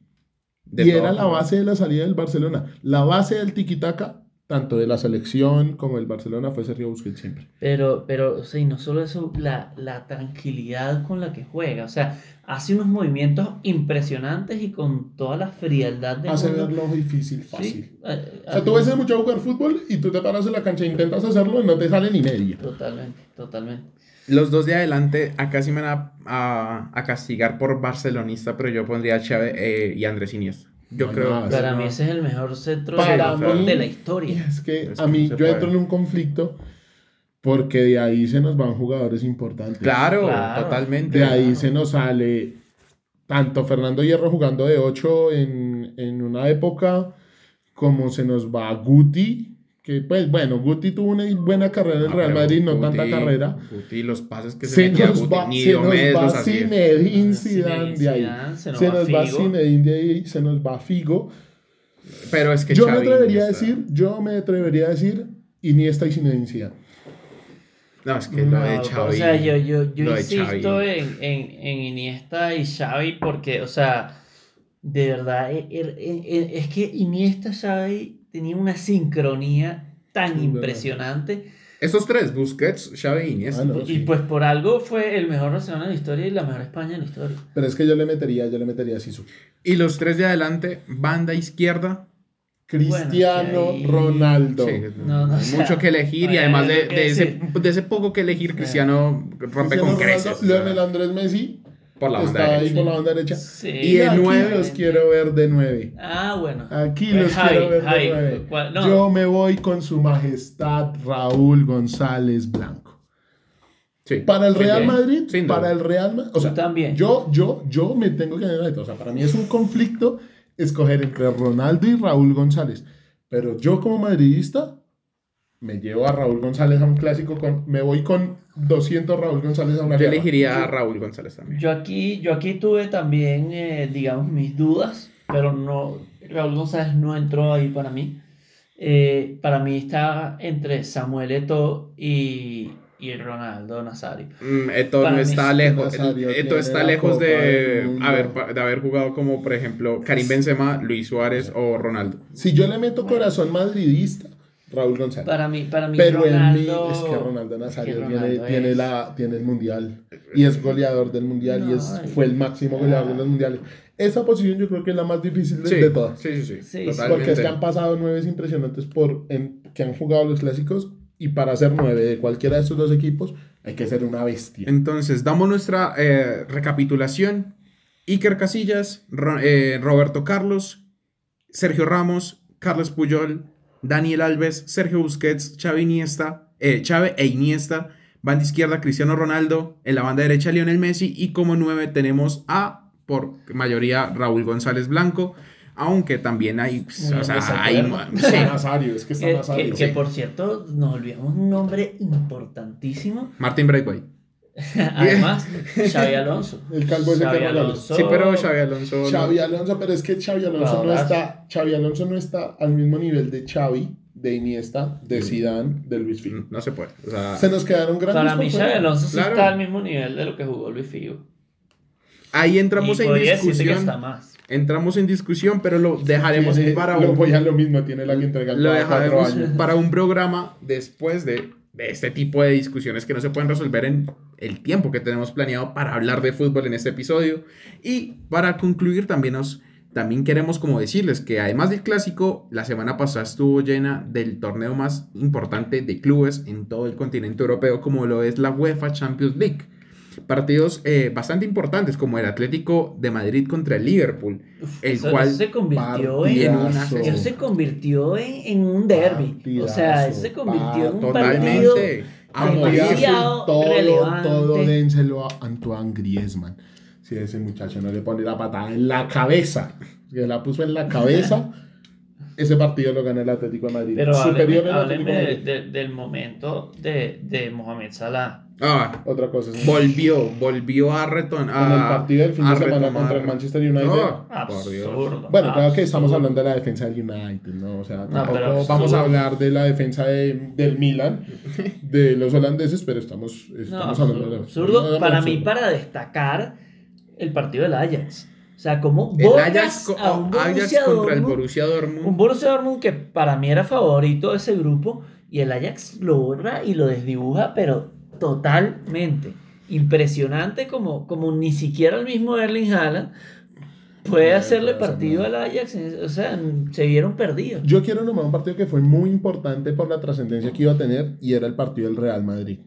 De y todo. era la base de la salida del Barcelona. La base del tiquitaca, tanto de la selección como del Barcelona, fue Sergio Busquets siempre. Pero, pero, o sea, y no solo eso, la, la tranquilidad con la que juega. O sea, hace unos movimientos impresionantes y con toda la frialdad del Hace verlo difícil, fácil. Sí, eh, O sea, tú ves mucho jugar fútbol y tú te paras en la cancha e intentas hacerlo y no te sale ni media. Totalmente, totalmente. Los dos de adelante, acá sí me van a, a- a castigar por barcelonista, pero yo pondría a Xavi eh, y Andrés Iniesta. Yo No, creo. no, Para no. mí ese es el mejor centro Para de, mí- de la historia. es que Es a que mí yo entro puede. en un conflicto Porque de ahí se nos van jugadores importantes. Claro, Claro. totalmente. De ahí se nos sale tanto Fernando Hierro jugando de 8 en, en una época, como se nos va Guti, que pues bueno, Guti tuvo una buena carrera en el Ah, Real Madrid, no Guti- tanta carrera. Guti, los pases que se, Se metía nos Guti, va, ni se nos va hacía. Zinedine Zidane de ahí. Se nos Se va nos va Figo. Zinedine de ahí, se nos va Figo. Pero es que Yo me Xavi atrevería a Iniesta- decir, yo me atrevería a decir Iniesta y Zinedine Zidane. No, es que lo de No, Xavi. O sea, yo, yo, yo insisto en, en, en Iniesta y Xavi porque, o sea, de verdad, e- e- e- es que Iniesta Xavi tenía una sincronía tan Sí, verdad. impresionante Esos tres, Busquets, Xavi y Iniesta. Ah, no, y sí. pues por algo fue el mejor Barcelona de la historia y la mejor España de la historia. Pero es que yo le metería, yo le metería a Sisu. Y los tres de adelante, banda izquierda. Cristiano Bueno, es que ahí- Hay Sí, No, no, hay o sea, mucho que elegir y además de, de ese, decir. de ese poco que elegir, Cristiano rompe con creces. o sea, Leonel Andrés Messi por la banda está ahí derecha. por la banda derecha. Sí. Y el aquí nueve- los quiero ver de nueve. Ah, bueno. Aquí Pues los Javi, quiero ver Javi, de nueve. ¿cuál- no. Yo me voy con su majestad Raúl González Blanco. Sí. Para el Real bien. Madrid, para el Real Madrid, o sea, también. Yo, yo, yo me tengo que o sea, para mí es un conflicto escoger entre Ronaldo y Raúl González, pero yo como madridista me llevo a Raúl González a un clásico con, me voy con 200 Raúl González a una Yo guerra. elegiría a Raúl González también. Yo aquí, yo aquí tuve también, eh, digamos, mis dudas, pero no, Raúl González no entró ahí para mí. Eh, para mí está entre Samuel Eto'o y, y Ronaldo Nazario. Mm, Eto Para no está lejos. Nazario Eto está lejos de haber, de haber jugado como, por ejemplo, Karim Benzema, Luis Suárez o Ronaldo. Si yo le meto corazón madridista, Raúl González. Para mí, para mí Pero Ronaldo, en mí es que Ronaldo Nazario es que tiene, Ronaldo tiene es- la, tiene el mundial y es goleador del mundial y No, es, ay. fue el máximo goleador de los mundiales. Esa posición yo creo que es la más difícil de, Sí, de todas. sí, sí, sí. Porque es que han pasado nueve impresionantes por, en, que han jugado los clásicos y para ser nueve de cualquiera de estos dos equipos hay que ser una bestia. Entonces, damos nuestra eh, recapitulación. Iker Casillas, Ro- eh, Roberto Carlos, Sergio Ramos, Carlos Puyol, Daniel Alves, Sergio Busquets, Xavi Iniesta, eh, Xavi e Iniesta, banda izquierda Cristiano Ronaldo, en la banda derecha Lionel Messi y como nueve tenemos a, por mayoría, Raúl González Blanco, aunque también hay, o sea, hay, sí, Nazario, es que está Que, Nazario. que- por cierto, nos olvidamos un nombre importantísimo. Martin Braithwaite. Además, Xavi Alonso. El calvo ese Xavi. Alonso. Sí, pero Xavi Alonso... no. Xavi Alonso, pero es que Xavi Alonso no está, Xavi Alonso no está al mismo nivel de Xavi, de Iniesta, de Zidane, de Luis Figo. No se puede. O sea, Se nos quedaron grandes Para mí, Xavi. Alonso sí Claro. está al mismo nivel de lo que jugó Luis Figo. ahí entramos y en que discusión. está más. Entramos en discusión, pero lo dejaremos Tiene- para lo un, voy a lo mismo, tiene la que entregar lo dejaremos años. para un programa después de, de este tipo de discusiones que no se pueden resolver en el tiempo que tenemos planeado para hablar de fútbol en este episodio. Y para concluir, también también queremos como decirles que además del clásico, la semana pasada estuvo llena del torneo más importante de clubes en todo el continente europeo, como lo es la UEFA Champions League. Partidos eh, bastante importantes, como el Atlético de Madrid contra el Liverpool, el Eso, cual eso se convirtió en, en una Partidazo. sesión. eso se convirtió en, en un derby. O sea, eso se convirtió en un partido. totalmente a Podía morir. ser demasiado todo, relevante. todo dénselo a Antoine Griezmann. Si ese muchacho no le pone la patada en la cabeza, que la puso en la cabeza, ese partido lo gana el Atlético de Madrid. Pero Superior hábleme, hábleme de de- del momento de, de Mohamed Salah. Ah, Otra cosa es volvió, volvió a retornar. en el partido del fin de a semana retomar. contra el Manchester United. Dios. Absurdo. Bueno, claro que estamos absurdo. hablando de la defensa del United, ¿no? O sea, tampoco pero vamos absurdo. a hablar de la defensa de- del Milan, de los holandeses, pero estamos, No, estamos hablando de absurdo. no, no, para absurdo. mí, para destacar el partido del Ajax. O sea, como El borras Ajax, co- a un Ajax Borussia contra el Dortmund, Borussia Dortmund. Un Borussia Dortmund que para mí era favorito de ese grupo y el Ajax lo borra y lo desdibuja, pero totalmente. Impresionante como, como ni siquiera el mismo Erling Haaland puede hacerle partido al. Ajax. O sea, se vieron perdidos. Yo quiero nombrar un partido que fue muy importante por la trascendencia que iba a tener y era el partido del Real Madrid.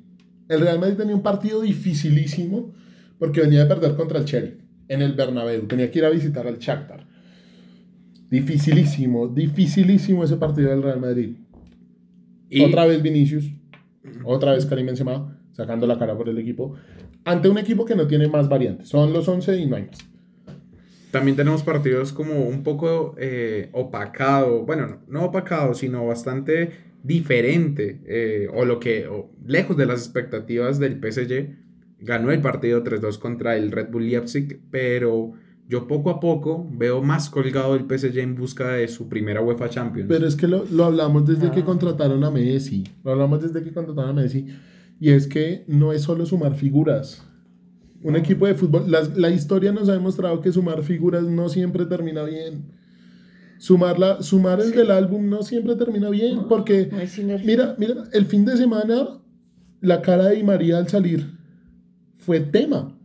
El Real Madrid tenía un partido dificilísimo porque venía de perder contra el Sheriff en el Bernabéu. Tenía que ir a visitar al Shakhtar. Dificilísimo, dificilísimo ese partido del Real Madrid. Y Otra vez Vinicius. otra vez Karim Benzema, sacando la cara por el equipo, ante un equipo que no tiene más variantes. Son los 11 y no hay más. También tenemos partidos como un poco eh, opacado, bueno, no, no opacado, sino bastante diferente, eh, o lo que, o lejos de las expectativas del PSG. Ganó el partido 3-2 contra el Red Bull Leipzig, pero yo poco a poco veo más colgado el PSG en busca de su primera UEFA Champions. Pero es que lo, lo hablamos desde que Ah. contrataron a Messi. Lo hablamos desde que contrataron a Messi. Y es que no es solo sumar figuras. Un equipo de fútbol, las- la, historia nos ha demostrado que sumar figuras no siempre termina bien. Sumar, la, sumar el del álbum no siempre termina bien. Porque, No hay sinergia. mira, mira, el fin de semana, la cara de Di María al salir fue tema.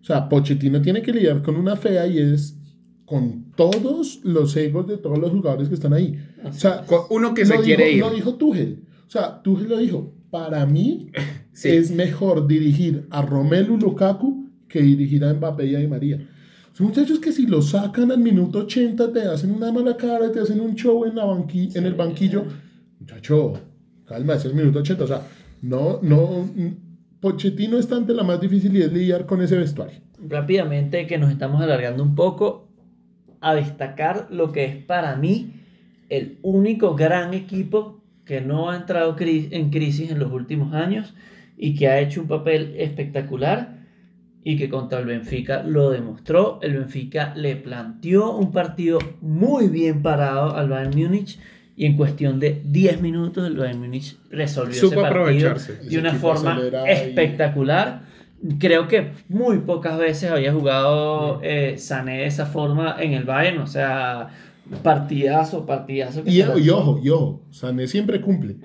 O sea, Pochettino tiene que lidiar con una fea y es con todos los egos de todos los jugadores que están ahí. O sea, Con uno que se lo quiere dijo, ir. Lo dijo Tuchel. O sea, Tuchel lo dijo. Para mí Sí. es mejor dirigir a Romelu Lukaku que dirigir a Mbappé y a Di María. Son muchachos que si lo sacan al minuto 80 te hacen una mala cara, te hacen un show en, la banqui- en el banquillo. Muchacho, calma, ese es el minuto 80. O sea, no, no. Pochettino está ante la más difícil y es lidiar con ese vestuario. rápidamente que nos estamos alargando un poco a destacar lo que es para mí el único gran equipo que no ha entrado en crisis en los últimos años y que ha hecho un papel espectacular y que contra el Benfica lo demostró. El Benfica le planteó un partido muy bien parado al Bayern Múnich y en cuestión de 10 minutos el Bayern Múnich resolvió Supo ese partido de una forma y- espectacular. Creo que muy pocas veces había jugado eh, Sané de esa forma en el Bayern, o sea, partidazo, partidazo. que Y, y ojo, y ojo, Sané siempre cumple.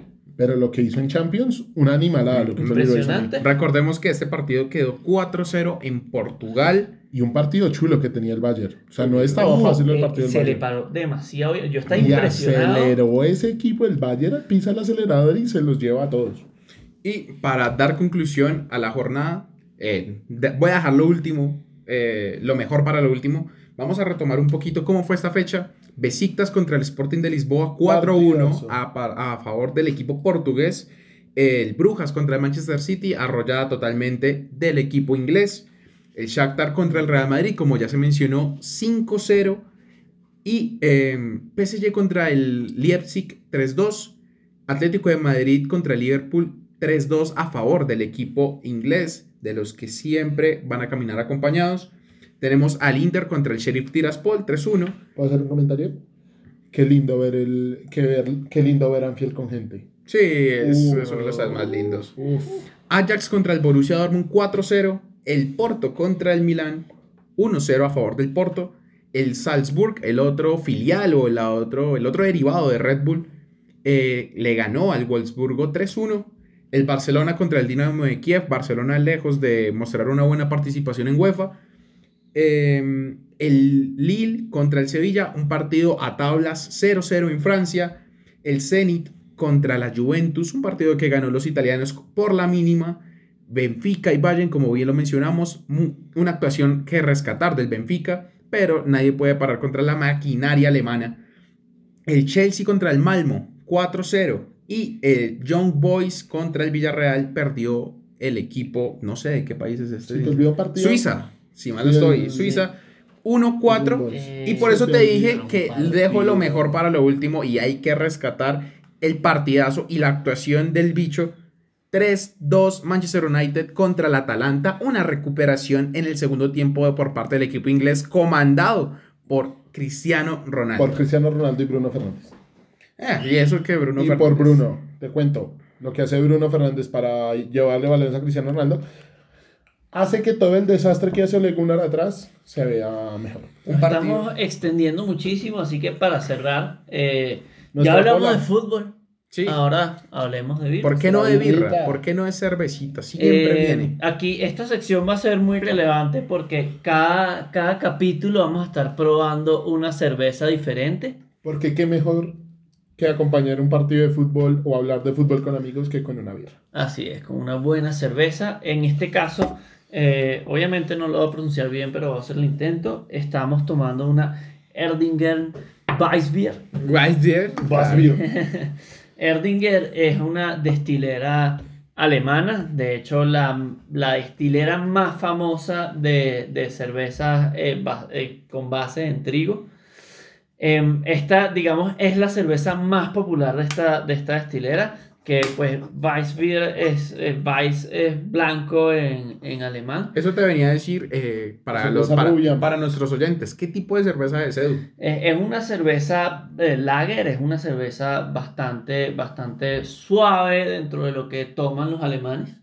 Pero lo que hizo en Champions, una animalada. Lo que hizo. Impresionante. Recordemos que este partido quedó 4-0 en Portugal. Y un partido chulo que tenía el Bayern. O sea, no estaba No, fácil el eh, partido del se le Bayern. paró demasiado. Yo estaba Y impresionado. aceleró ese equipo, el Bayern pisa el acelerador y se los lleva a todos. Y para dar conclusión a la jornada, eh, de- voy a dejar lo último, eh, lo mejor para lo último. Vamos a retomar un poquito cómo fue esta fecha. Besiktas contra el Sporting de Lisboa 4-1 Partidazo. a, favor del equipo portugués. El Brujas contra el Manchester City, arrollada totalmente del equipo inglés. El Shakhtar contra el Real Madrid, como ya se mencionó, 5-0. Y eh, PSG contra el Leipzig 3-2. Atlético de Madrid contra el Liverpool 3-2 a favor del equipo inglés, de los que siempre van a caminar acompañados. Tenemos al Inter contra el Sheriff Tiraspol 3-1. ¿Puedo hacer un comentario? Qué lindo ver el. Qué, ver, qué lindo ver Anfield con gente. Sí, es, Uh, de los más lindos. Ajax contra el Borussia Dortmund 4-0. El Porto contra el Milán 1-0 a favor del Porto. El Salzburg, el otro filial o el otro, el otro derivado de Red Bull, eh, le ganó al Wolfsburgo 3-1. El Barcelona contra el Dinamo de Kiev. Barcelona lejos de mostrar una buena participación en UEFA. Eh, el Lille contra el Sevilla, un partido a tablas 0-0 en Francia. El Zenit contra la Juventus, un partido que ganó los italianos por la mínima. Benfica y Bayern, como bien lo mencionamos, una actuación que rescatar del Benfica, pero nadie puede parar contra la maquinaria alemana. El Chelsea contra el Malmo, 4-0. Y el Young Boys contra el Villarreal perdió el equipo, no sé de qué país es este. Partido. Suiza, si mal no estoy. sí. Suiza 1-4. Eh, Y por eso te dije que dejo lo mejor para lo último y hay que rescatar el partidazo y la actuación del bicho. 3-2 Manchester United contra el Atalanta. Una recuperación en el segundo tiempo por parte del equipo inglés comandado por Cristiano Ronaldo. Por Cristiano Ronaldo y Bruno Fernández. Eh, y eso que Bruno y Fernández. por Bruno, te cuento. Lo que hace Bruno Fernández para llevarle balones a Cristiano Ronaldo hace que todo el desastre que hace Ole Gunnar atrás se vea mejor. Estamos extendiendo muchísimo, así que para cerrar, eh, ya hablamos bola. de fútbol. Sí. Ahora hablemos de birra. ¿Por qué no de birra? ¿Por qué no de cervecita? Siempre Eh, viene. Aquí esta sección va a ser muy relevante porque cada, cada capítulo vamos a estar probando una cerveza diferente. Porque qué mejor que acompañar un partido de fútbol o hablar de fútbol con amigos que con una birra. Así es, con una buena cerveza. En este caso, eh, obviamente no lo voy a pronunciar bien, pero voy a hacer el intento. Estamos tomando una Erdinger Weissbier. Claro. bien. Erdinger es una destilera alemana, de hecho la, la destilera más famosa de, de cervezas eh, ba- eh, con base en trigo. Em, esta, digamos, es la cerveza más popular de esta, de esta destilera, que pues Weissbier es, eh, Weiss es blanco en, en alemán. Eso te venía a decir eh, para, los, para, para nuestros oyentes. ¿Qué tipo de cerveza es Edu? Es, es una cerveza eh, lager, es una cerveza bastante, bastante suave dentro de lo que toman los alemanes.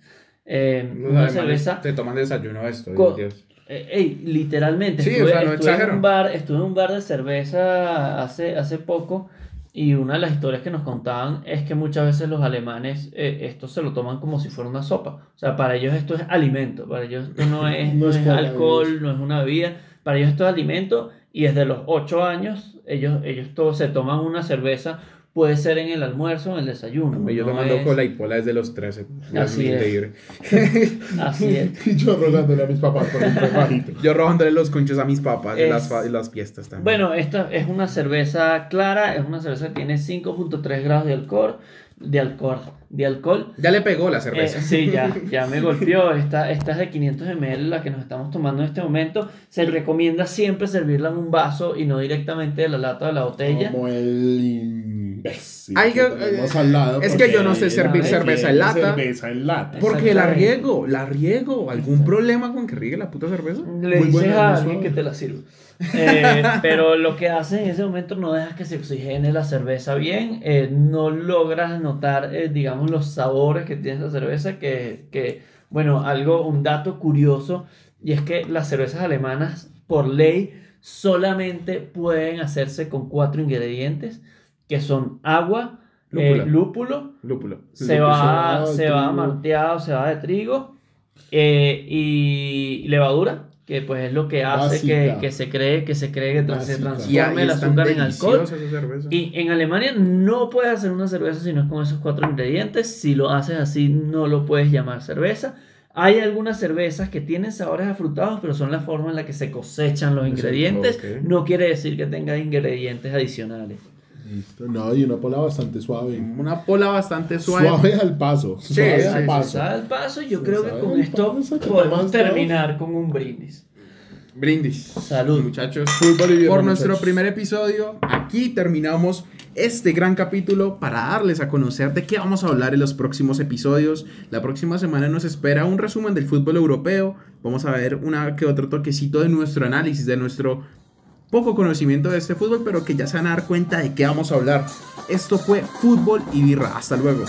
Eh, Los una alemanes cerveza, te toman desayuno esto, Co- Dios. eh, ey, literalmente, Sí, o estuve, sea, no estuve en un bar, estuve en un bar de cerveza hace, hace poco y una de las historias que nos contaban es que muchas veces los alemanes eh, esto se lo toman como si fuera una sopa. O sea, para ellos esto es alimento, para ellos esto no es, No no es alcohol, no es una bebida, para ellos esto es alimento y desde los 8 años ellos, ellos todos se toman una cerveza, puede ser en el almuerzo o en el desayuno. Yo no tomando es- cola y pola desde los 13. Así es. increíble. Así es. Y yo rogándole a mis papás por un. Yo robándole los conchos a mis papás en Es- las, fa- en las fiestas también. Bueno, esta es una cerveza clara, es una cerveza que tiene 5.3 grados de alcohol, de alcohol, de alcohol. Ya le pegó la Eh, cerveza. sí, ya, ya me golpeó. Esta, esta es de 500 ml, la que nos estamos tomando en este momento. Se recomienda siempre servirla en un vaso y no directamente de la lata de la botella. Como el Algo, que eh, al lado, es que yo no sé servir cerveza en lata. Cerveza en lata. Porque la riego, la riego. ¿Algún problema con que riegue la puta cerveza? Le Muy dices buena, a alguien suave. que te la sirva. Eh, pero lo que hace en ese momento no dejas que se oxigene la cerveza bien, eh, no logras notar, eh, digamos, los sabores que tiene esa cerveza, que, que, bueno, algo, un dato curioso, y es que las cervezas alemanas, por ley, solamente pueden hacerse con cuatro ingredientes, que son agua, Lúpulo. eh, lúpulo, Lúpulo. cebada, cebada de cebada de trigo eh, y levadura, que pues es lo que hace que, que se cree que se cree que se transforme el azúcar en alcohol. Y en Alemania no puedes hacer una cerveza si no es con esos cuatro ingredientes. Si lo haces así, no lo puedes llamar cerveza. Hay algunas cervezas que tienen sabores afrutados, pero son la forma en la que se cosechan los ingredientes. ok. No quiere decir que tenga ingredientes adicionales. Listo. No, y una pola bastante suave. Una pola bastante suave. Suave al paso. Suave sí, al sí, paso. El paso, yo Sí, creo que con esto podemos terminar con un brindis. Brindis. Salud. Muchachos. Por nuestro muchachos. primer episodio, aquí terminamos este gran capítulo para darles a conocer de qué vamos a hablar en los próximos episodios. La próxima semana nos espera un resumen del fútbol europeo. Vamos a ver una que otro toquecito de nuestro análisis, de nuestro poco conocimiento de este fútbol, pero que ya se van a dar cuenta de qué vamos a hablar. Esto fue Fútbol y Birra. Hasta luego.